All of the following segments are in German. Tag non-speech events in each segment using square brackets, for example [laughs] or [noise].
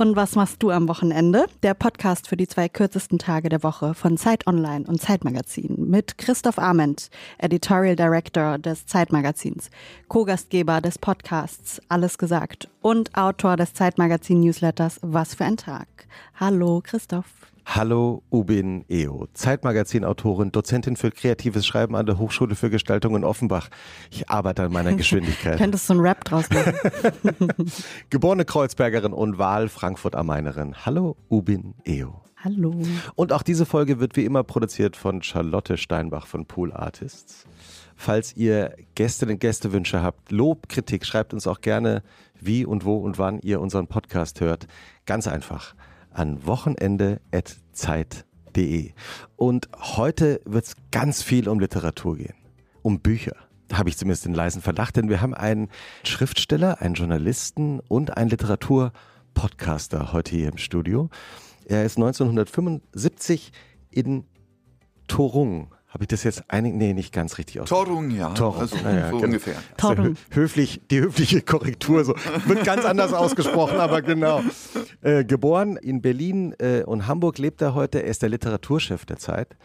Und was machst du am Wochenende? Der Podcast für die zwei kürzesten Tage der Woche von Zeit Online und Zeitmagazin mit Christoph Arment, Editorial Director des Zeitmagazins, Co-Gastgeber des Podcasts Alles gesagt und Autor des Zeitmagazin Newsletters Was für ein Tag. Hallo Christoph. Hallo Ubin Eo, Zeitmagazin-Autorin, Dozentin für kreatives Schreiben an der Hochschule für Gestaltung in Offenbach. Ich arbeite an meiner [laughs] Geschwindigkeit. Könntest du einen Rap draus machen? [laughs] Geborene Kreuzbergerin und Wahl Frankfurt am Mainerin. Hallo Ubin Eo. Hallo. Und auch diese Folge wird wie immer produziert von Charlotte Steinbach von Pool Artists. Falls ihr Gästinnen und Gästewünsche habt, Lob, Kritik, schreibt uns auch gerne, wie und wo und wann ihr unseren Podcast hört. Ganz einfach an wochenende.zeit.de. Und heute wird es ganz viel um Literatur gehen, um Bücher. Da habe ich zumindest den leisen Verdacht, denn wir haben einen Schriftsteller, einen Journalisten und einen Literaturpodcaster heute hier im Studio. Er ist 1975 in Torung habe ich das jetzt einig? Nee, nicht ganz richtig aus. Torung, ja. Torung. Also, ja, ja, so genau. ungefähr. Torung. höflich, die höfliche Korrektur so. Wird ganz anders ausgesprochen, aber genau. Äh, geboren in Berlin äh, und Hamburg lebt er heute. Er ist der Literaturchef der Zeit.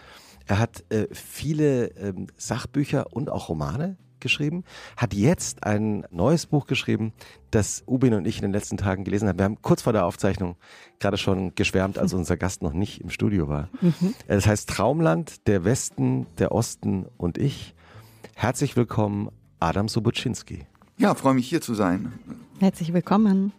Er hat äh, viele ähm, Sachbücher und auch Romane geschrieben, hat jetzt ein neues Buch geschrieben, das Ubin und ich in den letzten Tagen gelesen haben. Wir haben kurz vor der Aufzeichnung gerade schon geschwärmt, als unser Gast noch nicht im Studio war. Äh, Das heißt Traumland, der Westen, der Osten und ich. Herzlich willkommen, Adam Sobocinski. Ja, freue mich hier zu sein. Herzlich willkommen.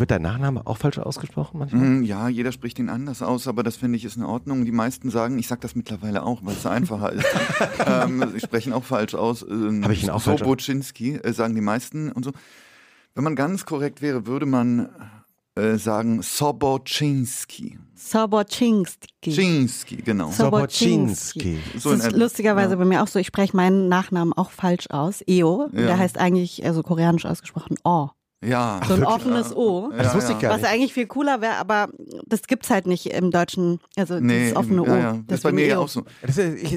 Wird dein Nachname auch falsch ausgesprochen manchmal? Hm, Ja, jeder spricht ihn anders aus, aber das finde ich ist in Ordnung. Die meisten sagen, ich sage das mittlerweile auch, weil es einfacher ist. [laughs] ähm, sie sprechen auch falsch aus. Ähm, Hab ich ihn auch falsch aus- Sobocinski, äh, sagen die meisten und so. Wenn man ganz korrekt wäre, würde man äh, sagen Sobocinski. Sobocinski. Cinski, genau. So- Sobocinski. So das ist lustigerweise ja. bei mir auch so, ich spreche meinen Nachnamen auch falsch aus. Eo. Ja. Der heißt eigentlich, also koreanisch ausgesprochen, O. Ja. So ein wirklich? offenes O. Das wusste ich gar Was nicht. eigentlich viel cooler wäre, aber das gibt's halt nicht im Deutschen. Also Nee, dieses offene O. ja, ja. Das ist bei mir ja auch so. Das ist, ich,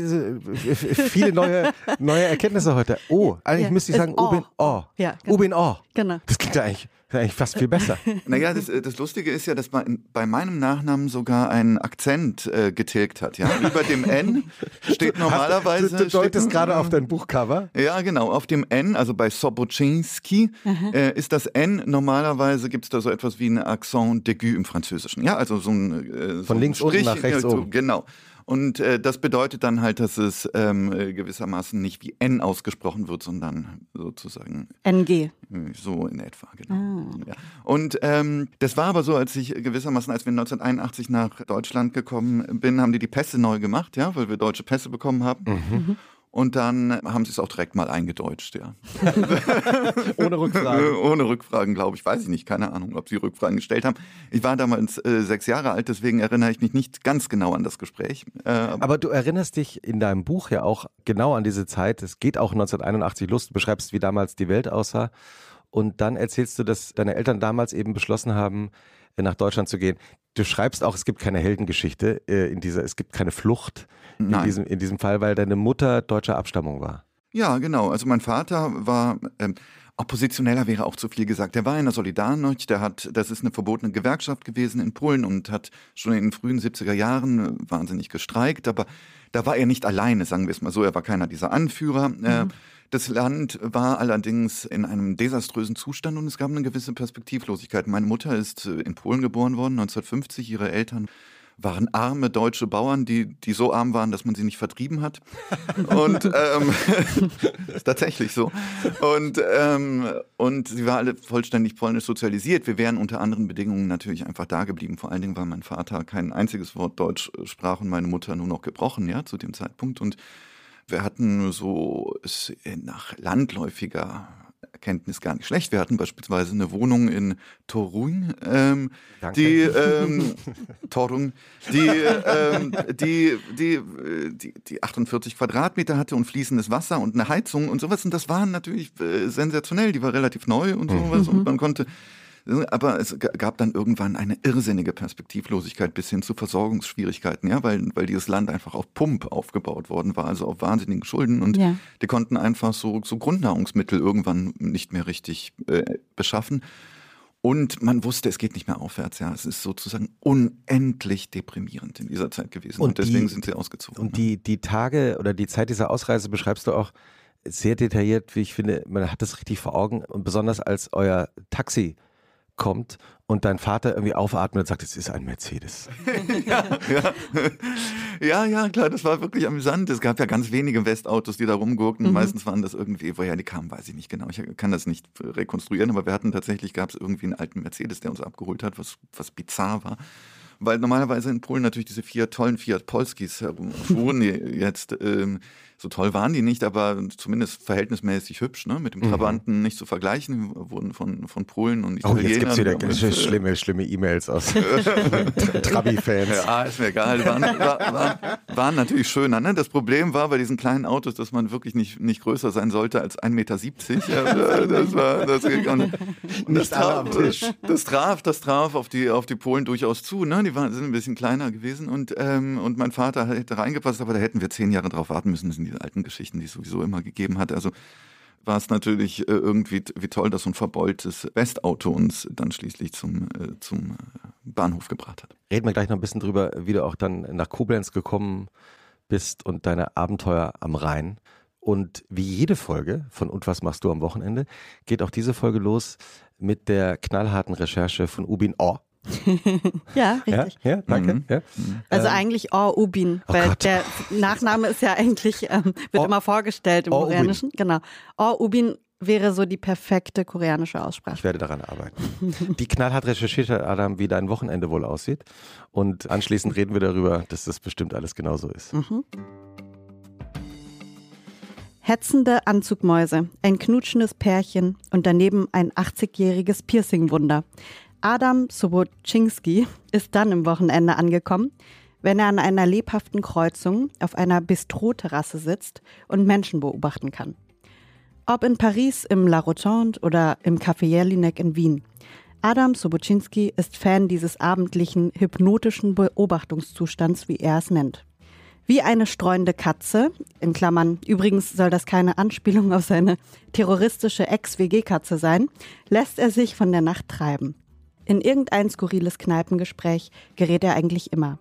viele neue, neue Erkenntnisse heute. Oh, eigentlich Ja, müsste ich sagen O. Ubin O. Ja, genau. Ubin O. Genau. Das klingt ja eigentlich, eigentlich fast viel besser. [laughs] Naja, das, äh, das Lustige ist ja, dass man bei meinem Nachnamen sogar einen Akzent äh, getilgt hat. Ja? Über dem N [laughs] steht normalerweise. du, du deutest gerade auf dein Buchcover. Ja, genau. Auf dem N, also bei Sobocinski, äh, ist das N normalerweise gibt es da so etwas wie ein Accent d'aigu im Französischen. Ja, also so ein äh, so Von ein links unten Strich, nach rechts ja, so, oben. Genau. Und äh, das bedeutet dann halt, dass es ähm, äh, gewissermaßen nicht wie N ausgesprochen wird, sondern sozusagen NG. so in etwa, genau. Ja. Und ähm, das war aber so, als ich gewissermaßen, als wir 1981 nach Deutschland gekommen bin, haben die die Pässe neu gemacht, ja, weil wir deutsche Pässe bekommen haben. Mhm. Und dann haben sie es auch direkt mal eingedeutscht, ja. [laughs] Ohne Rückfragen. [laughs] Ohne Rückfragen, glaube ich. Weiß ich nicht. Keine Ahnung, ob sie Rückfragen gestellt haben. Ich war damals äh, sechs Jahre alt, deswegen erinnere ich mich nicht ganz genau an das Gespräch. Äh, aber Aber du erinnerst dich in deinem Buch ja auch genau an diese Zeit. Es geht auch 1981 los. Du beschreibst, wie damals die Welt aussah. Und dann erzählst du, dass deine Eltern damals eben beschlossen haben, nach Deutschland zu gehen. Du schreibst auch, es gibt keine Heldengeschichte äh, in dieser, es gibt keine Flucht in diesem, in diesem Fall, weil deine Mutter deutscher Abstammung war. Ja, genau. Also mein Vater war ähm, oppositioneller wäre auch zu viel gesagt. Der war in der Solidarność, der hat, das ist eine verbotene Gewerkschaft gewesen in Polen und hat schon in den frühen 70er Jahren äh, wahnsinnig gestreikt, aber da war er nicht alleine, sagen wir es mal so. Er war keiner dieser Anführer. Äh, das Land war allerdings in einem desaströsen Zustand und es gab eine gewisse Perspektivlosigkeit. Meine Mutter ist äh, in Polen geboren worden, 1950. Ihre Eltern waren arme deutsche Bauern, die, die so arm waren, dass man sie nicht vertrieben hat. [laughs] Und ähm, [laughs] ist tatsächlich so. Und, ähm, und sie war alle vollständig polnisch sozialisiert. Wir wären unter anderen Bedingungen natürlich einfach da geblieben. Vor allen Dingen, weil mein Vater kein einziges Wort Deutsch äh, sprach und meine Mutter nur noch gebrochen, ja, zu dem Zeitpunkt. Und wir hatten so es nach landläufiger Erkenntnis gar nicht schlecht. Wir hatten beispielsweise eine Wohnung in Torun, ähm, die ähm, [laughs] Torun, die, ähm, die, die, äh, die, die 48 Quadratmeter hatte und fließendes Wasser und eine Heizung und sowas. Und das war natürlich äh, sensationell. Die war relativ neu und sowas. Und man konnte Aber es gab dann irgendwann eine irrsinnige Perspektivlosigkeit bis hin zu Versorgungsschwierigkeiten, ja, weil, weil dieses Land einfach auf Pump aufgebaut worden war, also auf wahnsinnigen Schulden und ja. die konnten einfach so, so Grundnahrungsmittel irgendwann nicht mehr richtig äh, beschaffen. Und man wusste, es geht nicht mehr aufwärts. Ja, es ist sozusagen unendlich deprimierend in dieser Zeit gewesen. Und, und deswegen die, sind sie ausgezogen. Und die, die Tage oder die Zeit dieser Ausreise beschreibst du auch sehr detailliert, wie ich finde. Man hat das richtig vor Augen. Und besonders als euer Taxi kommt und dein Vater irgendwie aufatmet und sagt, es ist ein Mercedes. ja, [laughs] ja. ja, ja, klar, das war wirklich amüsant. Es gab ja ganz wenige Westautos, die da rumgurkten. Mhm. Meistens waren das irgendwie, woher die kamen, weiß ich nicht genau. Ich kann das nicht rekonstruieren, aber wir hatten tatsächlich, gab es irgendwie einen alten Mercedes, der uns abgeholt hat, was, was bizarr war weil normalerweise in Polen natürlich diese vier tollen Fiat Polskis herumfuhren. [laughs] Jetzt ähm, so toll waren die nicht, aber zumindest verhältnismäßig hübsch, ne? mit dem mhm. Trabanten mhm. nicht zu vergleichen. Wurden von, von Polen und Italienern. Oh, jetzt gibt es wieder ganz schlimme, schlimme E-Mails aus [laughs] Trabi-Fans. Ja, ist mir egal. Waren, waren, waren natürlich schöner. Ne? Das Problem war bei diesen kleinen Autos, dass man wirklich nicht, nicht größer sein sollte als 1,70 Meter. Das war, das, und, und [laughs] das, traf, das traf, das traf auf die, auf die Polen durchaus zu. Ne? Die waren, sind ein bisschen kleiner gewesen und, ähm, und mein Vater hätte reingepasst, aber da hätten wir zehn Jahre drauf warten müssen. Das sind die alten Geschichten, die es sowieso immer gegeben hat. Also war es natürlich äh, irgendwie wie toll, dass so ein verbeultes Westauto uns dann schließlich zum, äh, zum äh, Bahnhof gebracht hat. Reden wir gleich noch ein bisschen drüber, wie du auch dann nach Koblenz gekommen bist und deine Abenteuer am Rhein. Und wie jede Folge von Und was machst du am Wochenende, geht auch diese Folge los mit der knallharten Recherche von Ubin Oh. [laughs] ja, richtig. Ja, ja danke. Mhm. Ja. Also ähm. eigentlich Or Ubin, oh weil Gott. der Nachname ist ja eigentlich, ähm, wird Or, immer vorgestellt im Or Koreanischen. Ubin. Genau. Or Ubin wäre so die perfekte koreanische Aussprache. Ich werde daran arbeiten. Die knallhart recherchiert hat Adam, wie dein Wochenende wohl aussieht. Und anschließend reden wir darüber, dass das bestimmt alles genauso ist. Mhm. Hetzende Anzugmäuse, ein knutschendes Pärchen und daneben ein 80-jähriges Piercing-Wunder. Adam Sobocinski ist dann im Wochenende angekommen, wenn er an einer lebhaften Kreuzung auf einer Bistro-Terrasse sitzt und Menschen beobachten kann. Ob in Paris, im La Rotonde oder im Café Jelinek in Wien. Adam Sobocinski ist Fan dieses abendlichen, hypnotischen Beobachtungszustands, wie er es nennt. Wie eine streuende Katze, in Klammern, übrigens soll das keine Anspielung auf seine terroristische Ex-WG-Katze sein, lässt er sich von der Nacht treiben. In irgendein skurriles Kneipengespräch gerät er eigentlich immer.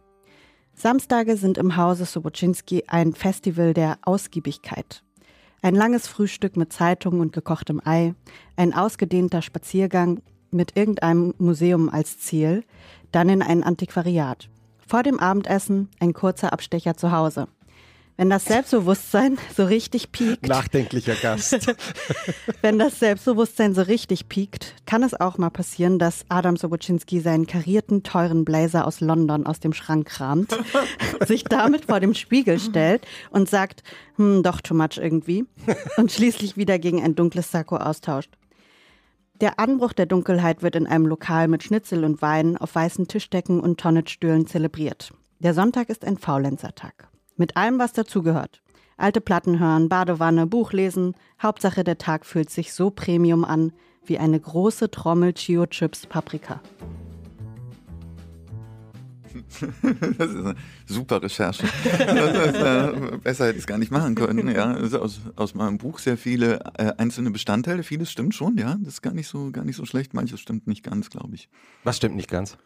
Samstage sind im Hause Sobocinski ein Festival der Ausgiebigkeit. Ein langes Frühstück mit Zeitung und gekochtem Ei, ein ausgedehnter Spaziergang mit irgendeinem Museum als Ziel, dann in ein Antiquariat. Vor dem Abendessen ein kurzer Abstecher zu Hause. Wenn das Selbstbewusstsein so richtig piekt. Nachdenklicher Gast. [laughs] wenn das Selbstbewusstsein so richtig piekt, kann es auch mal passieren, dass Adam Sobocinski seinen karierten, teuren Blazer aus London aus dem Schrank kramt, [laughs] sich damit vor dem Spiegel stellt und sagt, hm, doch too much irgendwie, und schließlich wieder gegen ein dunkles Sakko austauscht. Der Anbruch der Dunkelheit wird in einem Lokal mit Schnitzel und Wein auf weißen Tischdecken und Tonnetstühlen zelebriert. Der Sonntag ist ein Faulenzertag. Mit allem, was dazugehört. Alte Platten hören, Badewanne, Buch lesen. Hauptsache, der Tag fühlt sich so Premium an wie eine große Trommel Chio Chips Paprika. [laughs] Das ist eine super Recherche. Ist, äh, besser hätte ich es gar nicht machen können. Ja, also aus, aus meinem Buch sehr viele äh, einzelne Bestandteile. Vieles stimmt schon, ja. Das ist gar nicht so, gar nicht so schlecht. Manches stimmt nicht ganz, glaube ich. Was stimmt nicht ganz?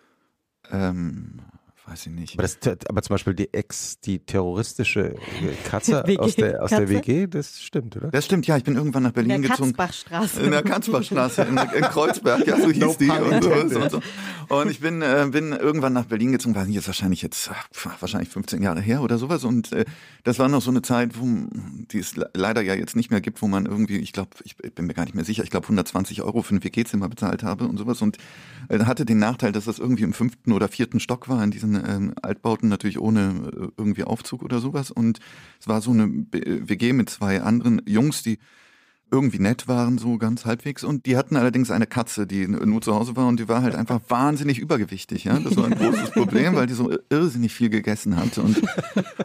Ähm, weiß ich nicht. Aber, das, aber zum Beispiel die Ex, die terroristische Katze [laughs] aus, der, aus der WG, das stimmt, oder? Das stimmt, ja. Ich bin irgendwann nach Berlin in der gezogen. Katzbachstraße. In der Katzbachstraße, in, in Kreuzberg, ja, so [laughs] hieß no die. Und, so, und, so. und ich bin, äh, bin irgendwann nach Berlin gezogen, weiß nicht, jetzt wahrscheinlich jetzt, wahrscheinlich 15 Jahre her oder sowas. Und äh, das war noch so eine Zeit, wo, die es leider ja jetzt nicht mehr gibt, wo man irgendwie, ich glaube, ich bin mir gar nicht mehr sicher, ich glaube 120 Euro für ein WG-Zimmer bezahlt habe und sowas. Und äh, hatte den Nachteil, dass das irgendwie im fünften oder vierten Stock war in diesen ähm, Altbauten natürlich ohne äh, irgendwie Aufzug oder sowas. Und es war so eine WG mit zwei anderen Jungs, die irgendwie nett waren, so ganz halbwegs. Und die hatten allerdings eine Katze, die nur zu Hause war und die war halt einfach wahnsinnig übergewichtig. Ja? Das war ein [laughs] großes Problem, weil die so irrsinnig viel gegessen hat. Und,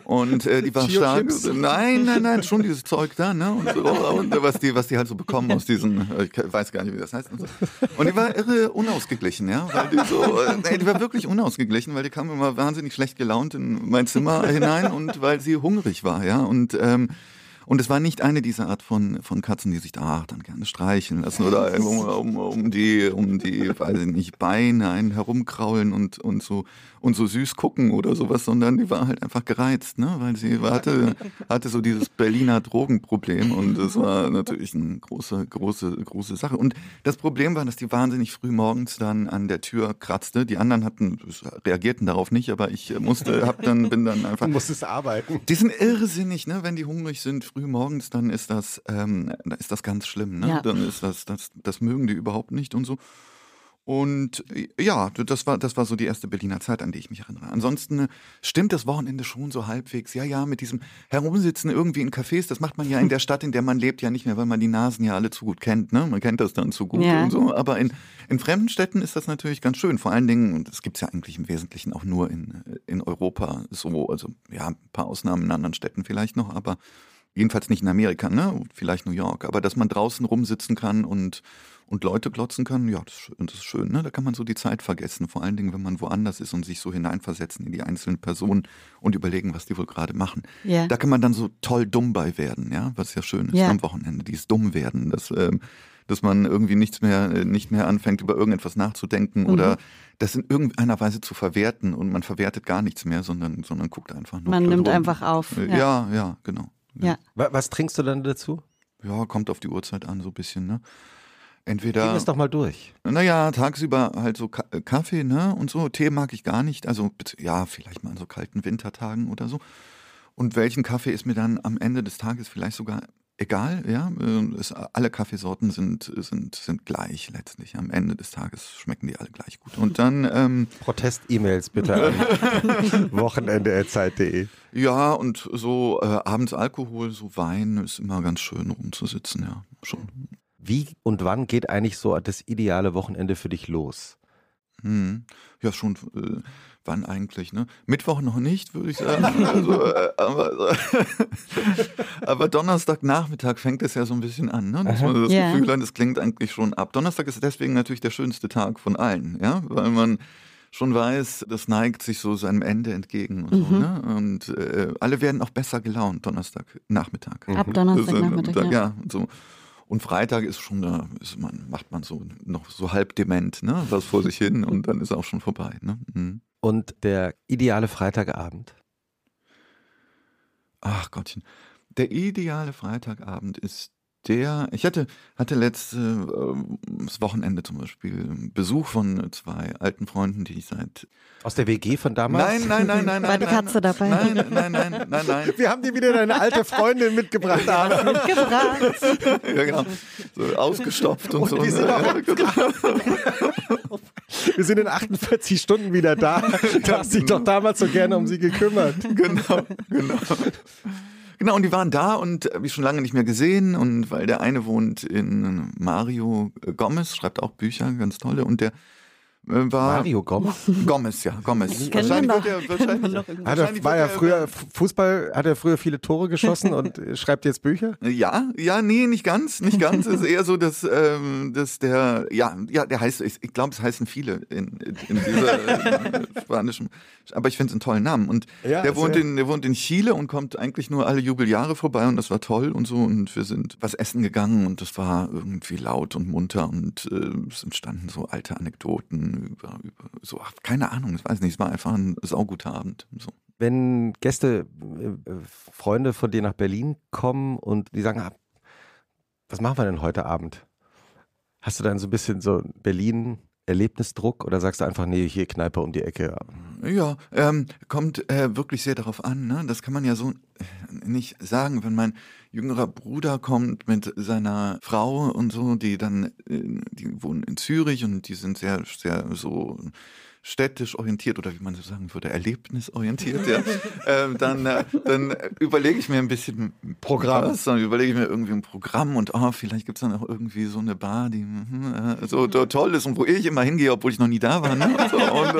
und äh, die war Chio stark. Chips? Nein, nein, nein, schon dieses Zeug da, ne? Und, so, [laughs] und was, die, was die halt so bekommen aus diesen, ich weiß gar nicht, wie das heißt. Und, so. und die war irre unausgeglichen, ja. Weil die so, äh, nee, die war wirklich unausgeglichen, weil die kam immer wahnsinnig schlecht gelaunt in mein Zimmer hinein und weil sie hungrig war, ja. Und ähm, und es war nicht eine dieser Art von, von Katzen, die sich da dann gerne streicheln lassen oder um, um, um die, um die, weiß ich nicht, Beine einen herumkraulen und, und so, und so süß gucken oder sowas, sondern die war halt einfach gereizt, ne, weil sie hatte, hatte so dieses Berliner Drogenproblem und das war natürlich eine große, große, große Sache. Und das Problem war, dass die wahnsinnig früh morgens dann an der Tür kratzte. Die anderen hatten, reagierten darauf nicht, aber ich musste, hab dann, bin dann einfach, Du musstest arbeiten. die sind irrsinnig, ne? Wenn die hungrig sind früh morgens, dann ist das, ähm, ist das ganz schlimm, ne? Ja. Dann ist das, das, das mögen die überhaupt nicht und so. Und äh, ja, das war, das war so die erste Berliner Zeit, an die ich mich erinnere. Ansonsten äh, stimmt das Wochenende schon so halbwegs. Ja, ja, mit diesem Herumsitzen irgendwie in Cafés, das macht man ja in der Stadt, in der man lebt, ja nicht mehr, weil man die Nasen ja alle zu gut kennt. Ne? Man kennt das dann zu gut Ja. und so. Aber in, in fremden Städten ist das natürlich ganz schön. Vor allen Dingen, und das gibt's ja eigentlich im Wesentlichen auch nur in, in Europa so. Also ja, ein paar Ausnahmen in anderen Städten vielleicht noch, aber jedenfalls nicht in Amerika, ne? Vielleicht New York. Aber dass man draußen rumsitzen kann und, und Leute glotzen kann, ja, das, ist schön- das ist schön, ne? Da kann man so die Zeit vergessen. Vor allen Dingen, wenn man woanders ist und sich so hineinversetzen in die einzelnen Personen und überlegen, was die wohl gerade machen. Ja. Da kann man dann so toll dumm bei werden, ja, was ja schön ist Ja. am Wochenende, dieses dumm werden, dass, ähm, dass man irgendwie nichts mehr, äh, nicht mehr anfängt, über irgendetwas nachzudenken Mhm. oder das in irgendeiner Weise zu verwerten und man verwertet gar nichts mehr, sondern, sondern guckt einfach nur. Man nimmt rum. einfach auf. Äh, Ja. Ja, ja, genau. Ja. Wa- Was trinkst du dann dazu? Ja, kommt auf die Uhrzeit an, so ein bisschen, ne? Gehen Entweder, es doch mal durch. naja, tagsüber halt so äh, Kaffee, ne? Und so. Tee mag ich gar nicht. Also, ja, vielleicht mal an so kalten Wintertagen oder so. Und welchen Kaffee ist mir dann am Ende des Tages vielleicht sogar egal, ja? Äh, Es, alle Kaffeesorten sind, sind, sind gleich letztlich. Am Ende des Tages schmecken die alle gleich gut. Und dann, ähm, Protest-E-Mails bitte an [laughs] wochenende.zeit.de. ja, und so äh, abends Alkohol, so Wein ist immer ganz schön rumzusitzen, ja, schon. Wie und wann geht eigentlich so das ideale Wochenende für dich los? Hm. Ja, schon. Äh, wann eigentlich? Ne? Mittwoch noch nicht, würde ich sagen. [laughs] Also, äh, aber, [laughs] aber Donnerstagnachmittag fängt es ja so ein bisschen an, ne? dass man das Ja. Gefühl hat, es klingt eigentlich schon ab. Donnerstag ist deswegen natürlich der schönste Tag von allen, ja, weil man schon weiß, das neigt sich so seinem Ende entgegen und so. Ne? Und äh, alle werden auch besser gelaunt Donnerstagnachmittag. Ab Das, Donnerstagnachmittag, äh, ja. ja. so. Und Freitag ist schon, da ist man, macht man so noch so halb dement, ne? Was vor sich hin und dann ist auch schon vorbei, ne? Mhm. Und der ideale Freitagabend? Ach Gottchen. Der ideale Freitagabend ist der, ich hatte, hatte letztes Wochenende zum Beispiel Besuch von zwei alten Freunden, die ich seit. Aus der WG von damals? Nein, nein, nein, nein, War nein. die nein, Katze dabei? Nein, nein, nein, nein, nein. Wir haben dir wieder deine alte Freundin mitgebracht. Arne. Mitgebracht. Ja, genau. So ausgestopft und, Und so. die sind auch Wir sind in 48 Stunden wieder da. Du hast dich doch damals so gerne um sie gekümmert. genau, genau. Genau, und die waren da und habe ich schon lange nicht mehr gesehen. Und weil der eine wohnt in Mario Gomez, schreibt auch Bücher, ganz tolle. Und der äh, war. Mario Gomez? [laughs] Gomez, ja, Gomez. Wahrscheinlich noch. wird er, wahrscheinlich, Hat er, war er- früher Fußball, hat er früher viele Tore geschossen und äh, schreibt jetzt Bücher? Ja, ja, nee, nicht ganz, nicht ganz. Es ist eher so, dass, ähm, dass der, ja, ja, der heißt, ich, ich glaube, es heißen viele in, in, dieser äh, spanischen, aber ich finde es einen tollen Namen. Und Ja, der wohnt in, der wohnt in Chile und kommt eigentlich nur alle Jubeljahre vorbei und das war toll und so. Und wir sind was essen gegangen und das war irgendwie laut und munter und äh, es entstanden so alte Anekdoten über, über so, ach, keine Ahnung, ich weiß nicht, es war einfach ein sauguter Abend. So. Wenn Gäste, äh, äh, Freunde von dir nach Berlin kommen und die sagen, ah, was machen wir denn heute Abend? Hast du dann so ein bisschen so Berlin Erlebnisdruck oder sagst du einfach, nee, hier Kneipe um die Ecke? Ja, ähm, kommt äh, wirklich sehr darauf an. Ne? Das kann man ja so nicht sagen, wenn mein jüngerer Bruder kommt mit seiner Frau und so, die dann, äh, die wohnen in Zürich und die sind sehr, sehr so städtisch orientiert oder wie man so sagen würde, erlebnisorientiert, ja, ähm, dann, äh, dann überlege ich mir ein bisschen Programm. Was, dann überlege ich mir irgendwie ein Programm und oh, vielleicht gibt es dann auch irgendwie so eine Bar, die hm, äh, so, so toll ist und wo ich immer hingehe, obwohl ich noch nie da war. Ne? Und, so, und,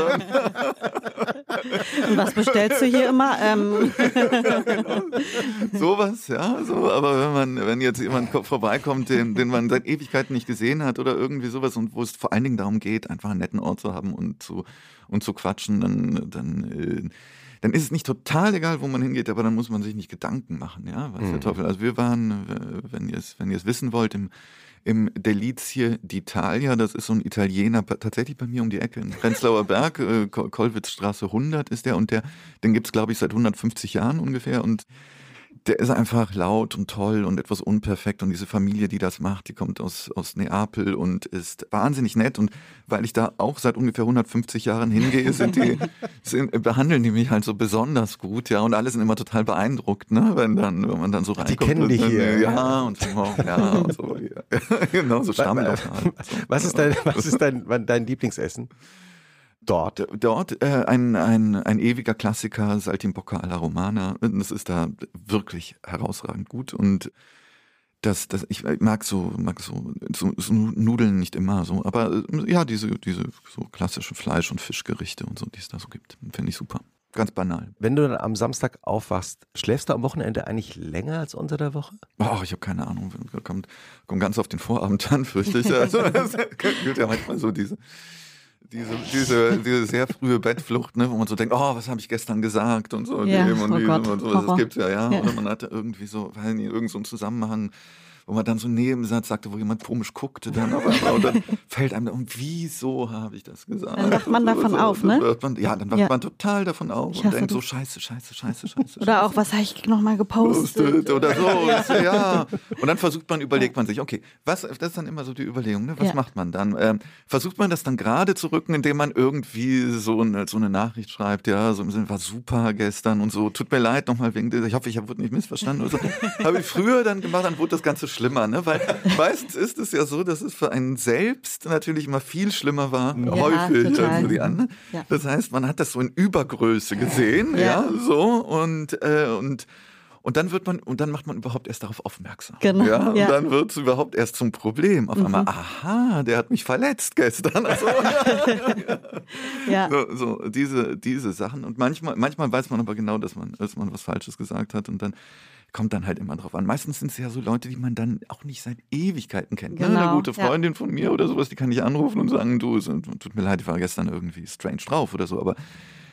Und was bestellst du hier immer? Ähm, [laughs] Sowas, ja, so, aber wenn man, wenn jetzt jemand ko- vorbeikommt, den, den man seit Ewigkeiten nicht gesehen hat oder irgendwie sowas und wo es vor allen Dingen darum geht, einfach einen netten Ort zu haben und zu, und zu quatschen, dann, dann, äh, dann ist es nicht total egal, wo man hingeht, aber dann muss man sich nicht Gedanken machen, ja, was der Teufel. Also wir waren, wenn ihr es, wenn ihr es wissen wollt, im, im Delizie d'Italia, das ist so ein Italiener, tatsächlich bei mir um die Ecke in Prenzlauer Berg, äh, Kol- Kollwitzstraße 100 ist der und der, den gibt's glaube ich seit 150 Jahren ungefähr und der ist einfach laut und toll und etwas unperfekt. Und diese Familie, die das macht, die kommt aus, aus Neapel und ist wahnsinnig nett. Und weil ich da auch seit ungefähr 150 Jahren hingehe, sind die, [laughs] sind, behandeln die mich halt so besonders gut, ja. Und alle sind immer total beeindruckt, ne, wenn dann, wenn man dann so reinkommt. kennen und dich hier, Ja, ja. und so, ja, und so, [laughs] ja. [laughs] genau, so halt. So. Was ist dein, was ist dein, dein Lieblingsessen? Dort. Dort äh, ein, ein, ein ewiger Klassiker, Saltimbocca alla Romana. Das ist da wirklich herausragend gut und das, das, ich mag so, mag so, so, so Nudeln nicht immer so, aber äh, ja, diese, diese so klassische Fleisch- und Fischgerichte und so, die es da so gibt, finde ich super. Ganz banal. Wenn du dann am Samstag aufwachst, schläfst du am Wochenende eigentlich länger als unter der Woche? Oh, ich habe keine Ahnung, kommt, kommt ganz auf den Vorabend an, fürchte ich. Also, das gibt ja manchmal so diese, diese, diese, diese sehr frühe Bettflucht, ne, wo man so denkt, oh, was habe ich gestern gesagt und so. Ja, und oh Gott, und so. Horror. Das gibt's ja, ja. Ja. Oder man hatte irgendwie so, weil irgend so einen Zusammenhang, wo man dann so einen Nebensatz sagte, wo jemand komisch guckte dann auf einmal und dann [laughs] fällt einem, und wieso habe ich das gesagt? Dann wacht man davon so, auf, ne? Man, ja, dann wacht Ja. man total davon auf Ich und denkt so, das. scheiße, scheiße, scheiße, scheiße. [laughs] oder auch, was habe ich nochmal gepostet? Postet oder so. [laughs] ja. Und dann versucht man, überlegt man sich, okay, was, das ist dann immer so die Überlegung, ne? was Ja. macht man dann? Ähm, versucht man das dann gerade zu rücken, indem man irgendwie so eine, so eine Nachricht schreibt, ja, so im Sinne, war super gestern und so, tut mir leid nochmal wegen dieser, ich hoffe, ich wurde nicht missverstanden oder so. Habe ich früher dann gemacht, dann wurde das Ganze schlimmer, ne? weil [laughs] meistens ist es ja so, dass es für einen selbst natürlich immer viel schlimmer war, häufig total. als für die anderen. Ja. Das heißt, man hat das so in Übergröße gesehen, Ja. ja, so und, äh, und und dann wird man, und dann macht man überhaupt erst darauf aufmerksam. Genau, Ja, und ja. Mhm. dann wird es überhaupt erst zum Problem. Auf einmal, aha, der hat mich verletzt gestern. Also, [laughs] [laughs] Ja. so, so diese, diese Sachen. Und manchmal, manchmal weiß man aber genau, dass man, dass man was Falsches gesagt hat. Und dann kommt dann halt immer drauf an. Meistens sind es ja so Leute, die man dann auch nicht seit Ewigkeiten kennt. Ne? Genau, Eine gute ja. Freundin von mir oder sowas, die kann ich anrufen und sagen, du, es tut mir leid, ich war gestern irgendwie strange drauf oder so. Aber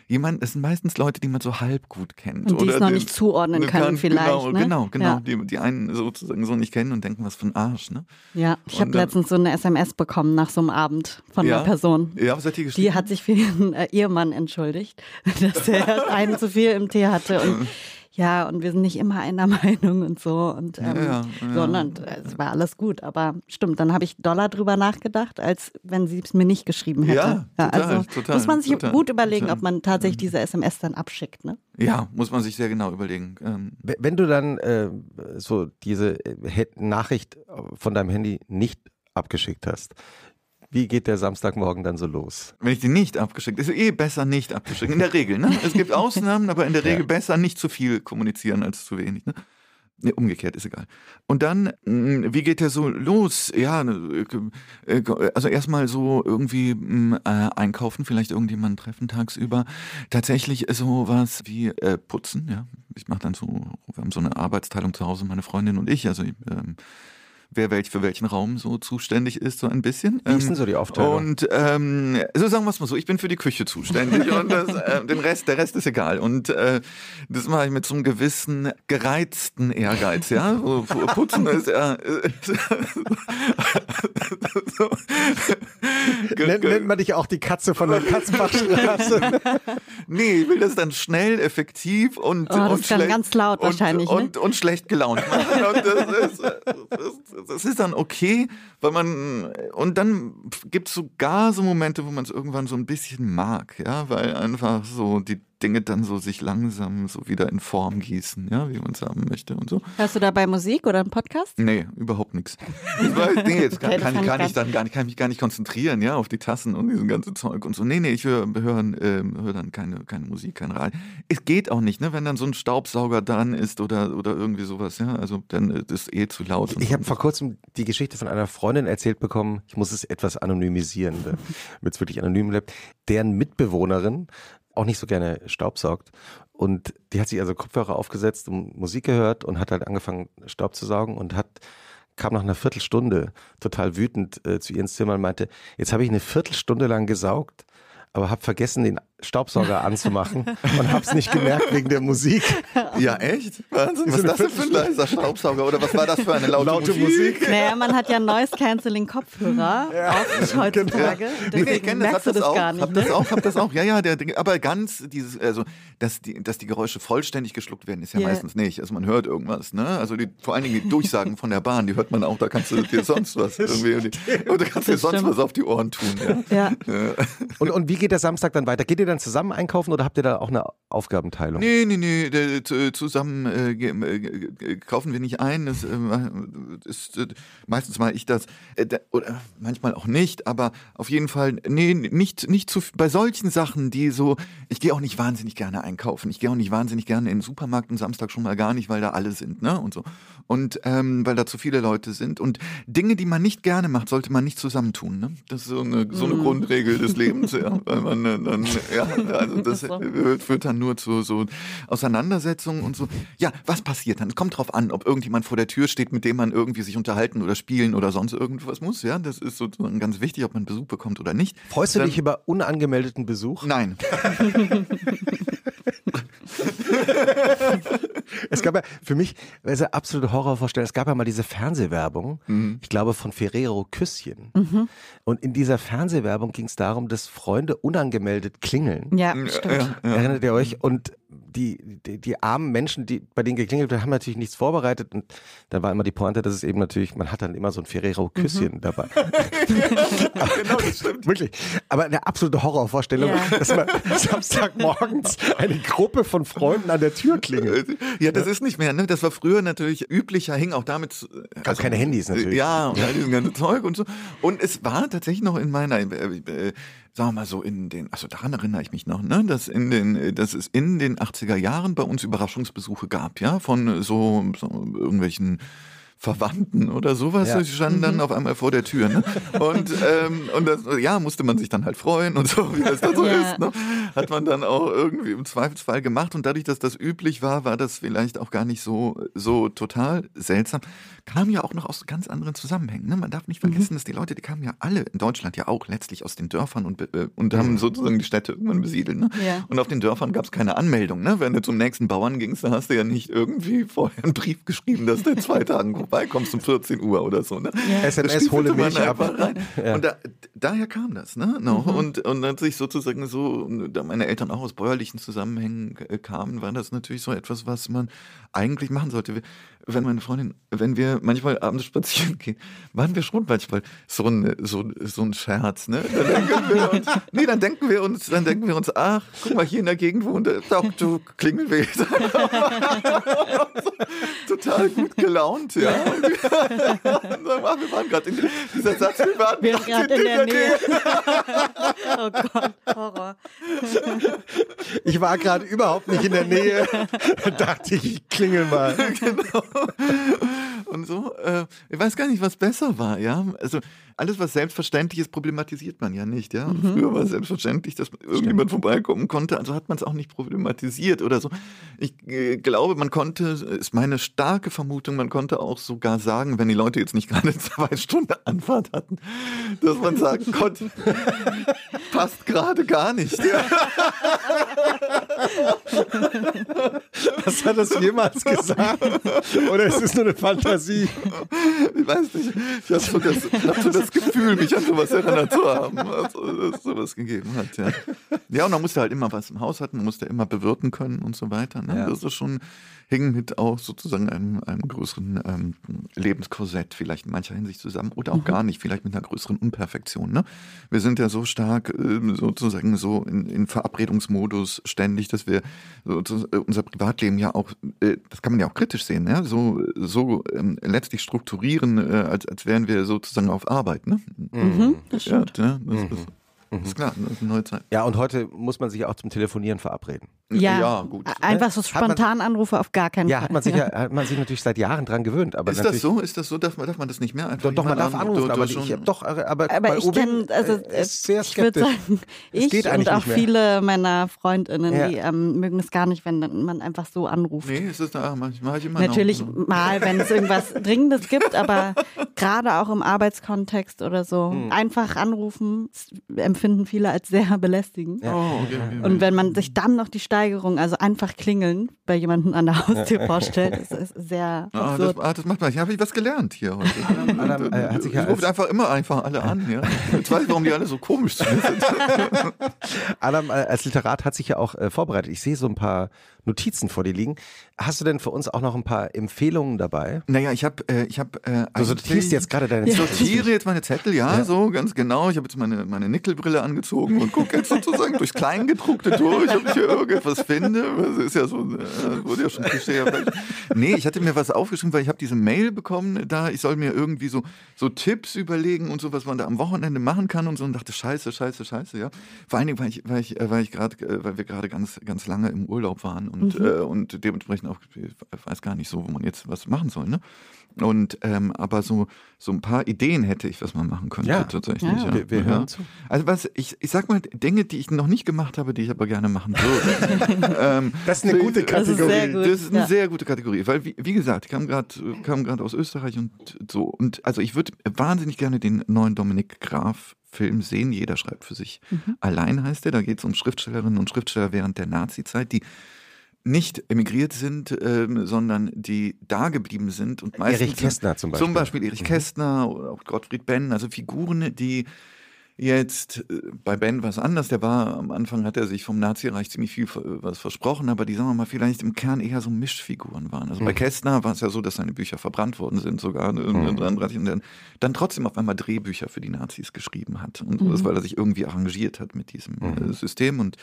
jemand, das sind meistens Leute, die man so halb gut kennt. Und die es oder noch die- nicht zuordnen können vielleicht, Genau, ne? genau, genau. Ja. Die, die einen sozusagen so nicht kennen und denken, was für ein Arsch. Ne? Ja, ich habe letztens so eine SMS bekommen nach so einem Abend von Ja? einer Person. Ja, was hat die geschrieben? Die hat sich für ihren äh, Ehemann entschuldigt, [laughs] dass er [laughs] einen zu viel im Tee hatte und [laughs] ja, und wir sind nicht immer einer [laughs] Meinung und so und ähm, Ja, ja, ja. sondern äh, es war alles gut, aber stimmt, dann habe ich Dollar drüber nachgedacht, als wenn sie es mir nicht geschrieben hätte. Ja, total, also total, muss man sich total, gut überlegen, total. ob man tatsächlich diese SMS dann abschickt, ne? ja, muss man sich sehr genau überlegen. Ähm, Wenn du dann äh, so diese äh, Nachricht von deinem Handy nicht abgeschickt hast, wie geht der Samstagmorgen dann so los? wenn ich die nicht abgeschickt, ist eh besser nicht abgeschickt. In der Regel, ne? Es gibt Ausnahmen, aber in der [laughs] Regel besser nicht zu viel kommunizieren als zu wenig, ne? Nee, umgekehrt ist egal. Und dann, mh, wie geht der so los? Ja, ne, äh, also erstmal so irgendwie mh, äh, einkaufen, vielleicht irgendjemanden treffen tagsüber. Tatsächlich sowas wie äh, putzen, ja. Ich mache dann so, wir haben so eine Arbeitsteilung zu Hause, meine Freundin und ich. Also ich, ähm, wer welch, für welchen Raum so zuständig ist, so ein bisschen. Wie ist denn Ähm, so die Aufteilung? Und ähm, so sagen wir es mal so, ich bin für die Küche zuständig [laughs] und das, äh, den Rest, der Rest ist egal. Und äh, das mache ich mit so einem gewissen gereizten Ehrgeiz, ja. So, Putzen ist ja. Äh, [laughs] so, Nennt, nennt man dich auch die Katze von der Katzenbachstraße? [laughs] Nee, ich will das dann schnell, effektiv und, Oh, das und ist dann schlecht ganz laut und, wahrscheinlich, ne? und, und schlecht gelaunt machen. Und das, ist, das, das ist dann okay, weil man und dann gibt es sogar so Momente, wo man es irgendwann so ein bisschen mag, ja, weil einfach so die Dinge dann so sich langsam so wieder in Form gießen, ja, wie man es haben möchte und so. Hörst du dabei Musik oder einen Podcast? Nee, überhaupt nichts. Nee, jetzt kann, kann, kann ich dann gar nicht, kann mich gar nicht konzentrieren, ja, auf die Tassen und diesen ganzen Zeug und so. Nee, nee, ich höre hör, äh, hör dann keine, keine Musik, kein Radio. Es geht auch nicht, ne, wenn dann so ein Staubsauger dran ist oder, oder irgendwie sowas, ja, also dann ist es eh zu laut. Ich habe vor kurzem die Geschichte von einer Freundin erzählt bekommen, ich muss es etwas anonymisieren, [laughs] damit es wirklich anonym bleibt, deren Mitbewohnerin auch nicht so gerne staubsaugt. Und die hat sich also Kopfhörer aufgesetzt und Musik gehört und hat halt angefangen, Staub zu saugen und hat kam nach einer Viertelstunde total wütend äh, zu ihr ins Zimmer und meinte, jetzt habe ich eine Viertelstunde lang gesaugt, aber habe vergessen, den Staubsauger [laughs] anzumachen und hab's nicht gemerkt wegen der Musik. [laughs] Ja, echt? Wahnsinn. Was ist das denn für ein leiser Staubsauger? Oder was war das für eine laute, laute Musik? Musik? Naja, man hat ja Noise Cancelling Kopfhörer [laughs] ja. auch heutzutage. Ja. Nee, nee, ich kenne das, hab das, das auch, gar nicht. Hab ne? das auch, hab das auch. Ja, ja, der, aber ganz dieses, also, dass die, dass die Geräusche vollständig geschluckt werden, ist ja yeah. meistens nicht. Also man hört irgendwas, ne? Also die, vor allen Dingen die Durchsagen von der Bahn, die hört man auch, da kannst du dir sonst was irgendwie, oder kannst du dir sonst was auf die Ohren tun. Ja. ja. Und, und wie geht der Samstag dann weiter? Geht ihr dann zusammen einkaufen oder habt ihr da auch eine Aufgabenteilung? Nee, nee, nee, zusammen äh, äh, kaufen wir nicht ein. Das äh, ist, meistens mal ich das, oder manchmal auch nicht, aber auf jeden Fall, nee, nicht, nicht zu, bei solchen Sachen, die so, ich gehe auch nicht wahnsinnig gerne einkaufen. Ich gehe auch nicht wahnsinnig gerne in den Supermarkt am Samstag schon mal gar nicht, weil da alle sind, ne, und so. Und ähm, weil da zu viele Leute sind. Und Dinge, die man nicht gerne macht, sollte man nicht zusammentun, ne? Das ist so eine, so eine mm. Grundregel des Lebens, ja, weil man dann, [laughs] ja, [laughs] also das führt dann nur zu so Auseinandersetzungen und so. Ja, was passiert dann? Es kommt drauf an, ob irgendjemand vor der Tür steht, mit dem man irgendwie sich unterhalten oder spielen oder sonst irgendwas muss. Ja, das ist sozusagen ganz wichtig, ob man Besuch bekommt oder nicht. Freust du dann, dich über unangemeldeten Besuch? Nein. [laughs] [laughs] [laughs] es gab ja für mich, eine absolute Horrorvorstellung, es gab ja mal diese Fernsehwerbung, mhm. ich glaube von Ferrero Küsschen. Mhm. Und in dieser Fernsehwerbung ging es darum, dass Freunde unangemeldet klingeln. Ja, stimmt. Ja, ja. Erinnert ihr euch? Und die, die, die armen Menschen, die bei denen geklingelt wird, haben natürlich nichts vorbereitet und dann war immer die Pointe, dass es eben natürlich, man hat dann immer so ein Ferrero-Küsschen mhm. dabei. [laughs] [laughs] genau, das stimmt. Wirklich. Aber eine absolute Horrorvorstellung, ja. dass man Samstagmorgens eine Gruppe von Freunden an der Tür klingelt. Ja, das ist nicht mehr, ne? Das war früher natürlich üblicher, hing auch damit. Gab also, keine Handys natürlich. Ja, und all dieses ganze Zeug und so. Und es war tatsächlich noch in meiner, äh, äh, sagen wir mal so in den, also daran erinnere ich mich noch, ne, dass in den, dass es in den 80er Jahren bei uns Überraschungsbesuche gab, ja, von so, so irgendwelchen Verwandten oder sowas, ja. die standen dann mhm. auf einmal vor der Tür. Ne? Und, [laughs] ähm, und das, ja, musste man sich dann halt freuen und so, wie das da so ja. ist. Ne? Hat man dann auch irgendwie im Zweifelsfall gemacht. Und dadurch, dass das üblich war, war das vielleicht auch gar nicht so, so total seltsam. Kam ja auch noch aus ganz anderen Zusammenhängen. Ne? Man darf nicht mhm. vergessen, mhm. dass die Leute, die kamen ja alle in Deutschland ja auch letztlich aus den Dörfern und, äh, und haben sozusagen die Städte irgendwann besiedelt. Ne? Ja. Und auf den Dörfern gab es keine Anmeldung. Ne? Wenn du zum nächsten Bauern gingst, dann hast du ja nicht irgendwie vorher einen Brief geschrieben, dass der zwei Tagen vorbeikommst um 14 Uhr oder so. Ne? Ja. SMS hole mich ab. Rein. Ja. Und da, daher kam das. Ne? No. Mhm. Und, und als ich sozusagen so, da meine Eltern auch aus bäuerlichen Zusammenhängen äh, kamen, war das natürlich so etwas, was man eigentlich machen sollte wenn meine Freundin, wenn wir manchmal abends spazieren gehen, waren wir schon manchmal so ein, so, so ein Scherz, ne? Dann denken wir uns, nee, dann denken wir uns, dann denken wir uns, ach, guck mal, hier in der Gegend wohnt der Doktor Klingelweg. [laughs] Total gut gelaunt, ja. wir waren gerade in dieser Satz, wir waren wir gerade in, in der, der Nähe. [laughs] oh Gott, Horror. Ich war gerade überhaupt nicht in der Nähe. [laughs] dachte ich, ich klingel mal. genau. [laughs] und so. Äh, ich weiß gar nicht, was besser war, ja. Also alles, was selbstverständlich ist, problematisiert man ja nicht, ja. Mhm. früher war es selbstverständlich, dass irgendjemand Stimmt. vorbeikommen konnte, also hat man es auch nicht problematisiert oder so. Ich äh, glaube, man konnte, ist meine starke Vermutung, man konnte auch sogar sagen, wenn die Leute jetzt nicht gerade [laughs] zwei Stunden Anfahrt hatten, dass man sagen [laughs] konnte, [laughs] passt gerade gar nicht. Ja. Hast du das jemals gesagt? Oder ist es nur eine Fantasie? Fantasie. Ich weiß nicht, ich habe so, das, hab so das Gefühl, mich an sowas erinnert zu haben, also, dass es sowas gegeben hat. Ja. ja, und man musste halt immer was im Haus hatten, man musste immer bewirten können und so weiter. Ne? Ja. Das ist schon, hing mit auch sozusagen einem, einem größeren ähm, Lebenskorsett vielleicht in mancher Hinsicht zusammen oder auch gar nicht, vielleicht mit einer größeren Unperfektion. Ne? Wir sind ja so stark ähm, sozusagen so in, in Verabredungsmodus ständig, dass wir äh, unser Privatleben ja auch, äh, das kann man ja auch kritisch sehen, ja? so, so ähm, letztlich strukturieren, äh, als, als wären wir sozusagen auf Arbeit. Ne? Mhm, das stimmt. ja, das ist, ist klar, das ist eine neue Zeit. Ja, und heute muss man sich auch zum Telefonieren verabreden. Ja, gut. einfach so Hat man- spontan Anrufe auf gar keinen Ja, Fall. hat man sich, ja, hat man sich natürlich seit Jahren dran gewöhnt. Aber Ist das so? Ist das so? Darf man, darf man das nicht mehr einfach? Doch, doch man darf an- anrufen, du- du aber schon- ich doch, aber, Aber bei ich kenne, also ist sehr ich würde skeptisch. sagen, Es ich [laughs] und auch viele meiner Freundinnen, Ja. die ähm, mögen es gar nicht, wenn man einfach so anruft. Nee, ist das da, mach ich, immer Natürlich noch. mal, wenn es irgendwas [laughs] Dringendes gibt, aber gerade auch im Arbeitskontext oder so, Hm. einfach anrufen, das empfinden viele als sehr [laughs] belästigend. Oh, okay, okay. Und wenn man sich dann noch die Steigerung, also einfach klingeln, bei jemandem an der Haustür vorstellt, [laughs] ist es sehr Ah, das, absurd. ah, das macht man. Hier habe ich was gelernt hier heute. [laughs] Adam, äh, hat sich ja ich rufe als- einfach immer einfach alle an. Ja. Jetzt weiß ich, warum die alle so komisch sind. Adam äh, als Literat hat sich ja auch äh, vorbereitet. Ich sehe so ein paar Notizen vor dir liegen. Hast du denn für uns auch noch ein paar Empfehlungen dabei? Naja, ich habe, äh, ich habe. Äh, Du sortierst jetzt gerade deine Ich Zettel. sortiere jetzt meine Zettel, ja, so ganz genau. Ich habe jetzt meine, meine Nickelbrille angezogen und gucke jetzt sozusagen durchs Kleingedruckte durch, ob ich hier irgendetwas finde. Das ist ja so, äh, wurde ja schon Klischee. ich- Nee, ich hatte mir was aufgeschrieben, weil ich habe diese Mail bekommen, da ich soll mir irgendwie so, so Tipps überlegen und so, was man da am Wochenende machen kann und so und dachte, scheiße, scheiße, scheiße, ja. Vor allen Dingen, weil ich, weil ich, äh, weil ich gerade, äh, weil wir gerade ganz, ganz lange im Urlaub waren und, äh, und dementsprechend auch, ich weiß gar nicht so, wo man jetzt was machen soll, ne? Und ähm, aber so, so ein paar Ideen hätte ich, was man machen könnte Ja. tatsächlich. Ja. Ja. Wir- wir ja. hören zu. Also was, ich, ich sag mal, Dinge, die ich noch nicht gemacht habe, die ich aber gerne machen würde. [laughs] ähm, Das ist eine gute Das ist Kategorie. sehr gut. das ist eine ja. sehr gute Kategorie, weil wie, wie gesagt, ich kam gerade kam gerade aus Österreich und so und also ich würde wahnsinnig gerne den neuen Dominik Graf Film sehen. Jeder schreibt für sich. Allein heißt er. Da geht es um Schriftstellerinnen und Schriftsteller während der Nazi-Zeit, die nicht emigriert sind, ähm, sondern die da geblieben sind und meistens Erich Kästner zum Beispiel. zum Beispiel Erich Kästner oder auch Gottfried Benn, also Figuren, die jetzt äh, bei Ben was anders, der war am Anfang hat er sich vom Nazireich ziemlich viel ver- was versprochen, aber die sagen wir mal vielleicht im Kern eher so Mischfiguren waren. Also bei Kästner war es ja so, dass seine Bücher verbrannt worden sind sogar ne, Mhm. 33 und dann, dann trotzdem auf einmal Drehbücher für die Nazis geschrieben hat und das, weil er sich irgendwie arrangiert hat mit diesem äh, System und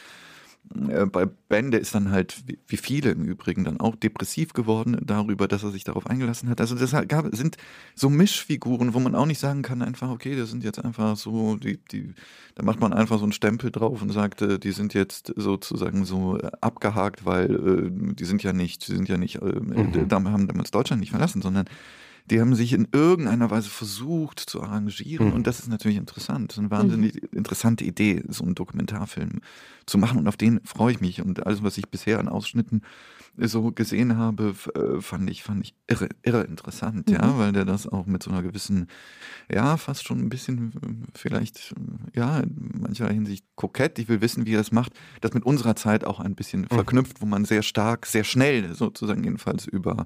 äh, bei Ben, der ist dann halt, wie, viele im Übrigen, dann auch depressiv geworden darüber, dass er sich darauf eingelassen hat. Also das gab, sind so Mischfiguren, wo man auch nicht sagen kann, einfach, okay, das sind jetzt einfach so, die, die, da macht man einfach so einen Stempel drauf und sagt, äh, die sind jetzt sozusagen so äh, abgehakt, weil äh, die sind ja nicht, die sind ja nicht, Mhm. haben damals Deutschland nicht verlassen, sondern die haben sich in irgendeiner Weise versucht zu arrangieren. Mhm. Und das ist natürlich interessant. Das ist eine wahnsinnig interessante Idee, so einen Dokumentarfilm zu machen. Und auf den freue ich mich. Und alles, was ich bisher an Ausschnitten so gesehen habe, äh, fand ich, fand ich irre, irre interessant, ja, weil der das auch mit so einer gewissen, ja, fast schon ein bisschen, äh, vielleicht, äh, ja, in mancher Hinsicht kokett. Ich will wissen, wie er das macht, das mit unserer Zeit auch ein bisschen verknüpft, wo man sehr stark, sehr schnell sozusagen jedenfalls über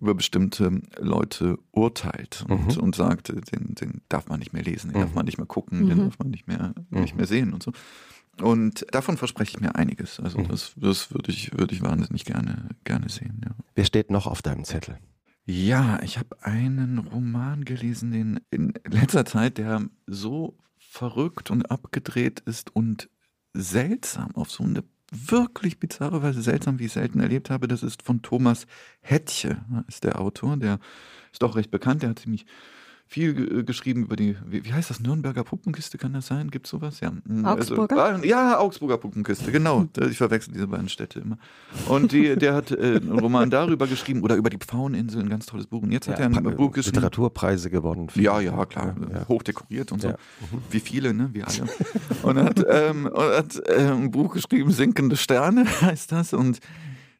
über bestimmte Leute urteilt und, und sagt, den, den darf man nicht mehr lesen, den darf man nicht mehr gucken, den darf man nicht mehr, nicht mehr sehen und so. Und davon verspreche ich mir einiges. Also das, das würde ich, würde ich wahnsinnig gerne, gerne sehen. Ja. Wer steht noch auf deinem Zettel? Ja, ich habe einen Roman gelesen, den in letzter Zeit, der so verrückt und abgedreht ist und seltsam auf so eine wirklich bizarre Weise seltsam, wie ich selten erlebt habe. Das ist von Thomas Hettche, ist der Autor. Der ist auch recht bekannt. Der hat ziemlich viel ge- geschrieben über die, wie, wie heißt das, Nürnberger Puppenkiste, kann das sein? Gibt sowas? Ja. mm, Augsburger? Also, ja, Augsburger Puppenkiste, genau. [laughs] Ich verwechsel diese beiden Städte immer. Und die, der hat äh, einen Roman darüber geschrieben oder über die Pfaueninsel, ein ganz tolles Buch. Und jetzt hat er ein Pa- Buch geschrieben. Literaturpreise gewonnen. Ja, ja, klar. Ja. Hochdekoriert und so. Ja. Wie viele, ne? Wie alle. und hat, ähm, und hat äh, ein Buch geschrieben, Sinkende Sterne [laughs] heißt das. Und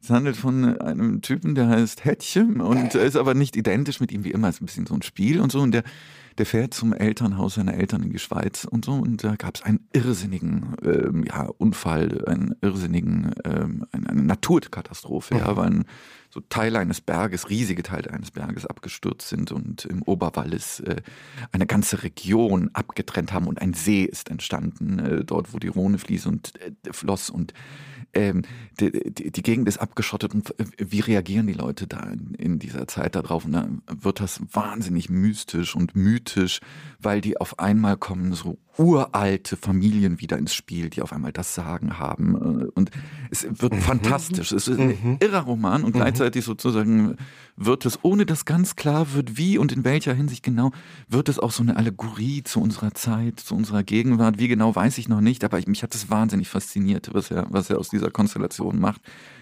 es handelt von einem Typen, der heißt Hettche und er ist aber nicht identisch mit ihm wie immer. Es ist ein bisschen so ein Spiel und so. Und der, der fährt zum Elternhaus seiner Eltern in die Schweiz und so und da gab es einen irrsinnigen ähm, ja, Unfall, einen irrsinnigen, ähm, eine, eine Naturkatastrophe, mhm. ja, weil ein so Teile eines Berges, riesige Teile eines Berges abgestürzt sind und im Oberwallis äh, eine ganze Region abgetrennt haben und ein See ist entstanden, äh, dort wo die Rhone fließt und äh, floss und ähm, die, die, die, Gegend ist abgeschottet und wie reagieren die Leute da in, in dieser Zeit darauf? Und dann wird das wahnsinnig mystisch und mythisch, weil die auf einmal kommen so uralte Familien wieder ins Spiel, die auf einmal das Sagen haben. Äh, und es wird mhm. fantastisch. Es ist ein mhm. irrer Roman und mhm. gleichzeitig sozusagen wird es, ohne dass ganz klar wird, wie und in welcher Hinsicht genau, wird es auch so eine Allegorie zu unserer Zeit, zu unserer Gegenwart. Wie genau weiß ich noch nicht, aber ich, mich hat es wahnsinnig fasziniert, was er, was er aus dieser Konstellation macht.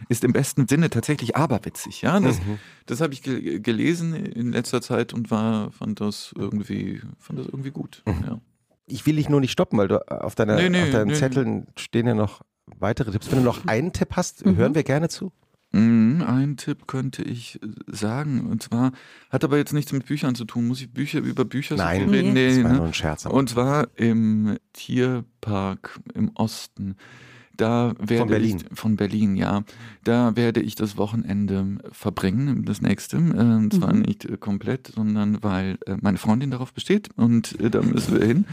Ist im besten Sinne tatsächlich aberwitzig. Ja? Das, mhm. das habe ich ge gelesen in letzter Zeit und war, fand das irgendwie, fand das irgendwie gut. Mhm. Ja ich will dich nur nicht stoppen, weil du auf, deiner, nee, nee, auf deinen nee, Zetteln stehen ja noch weitere Tipps. Wenn du noch einen Tipp hast, mhm. hören wir gerne zu. Mhm, einen Tipp könnte ich äh, sagen. Und zwar hat aber jetzt nichts mit Büchern zu tun. Muss ich Bücher über Bücher Nein, so reden? Nee, das war ne? nur ein Scherz. Und zwar im Tierpark im Osten da werde von Berlin. Ich, von Berlin, ja. Da werde ich das Wochenende verbringen, das nächste. Äh, zwar mhm. nicht äh, komplett, sondern weil äh, meine Freundin darauf besteht und äh, da müssen wir hin,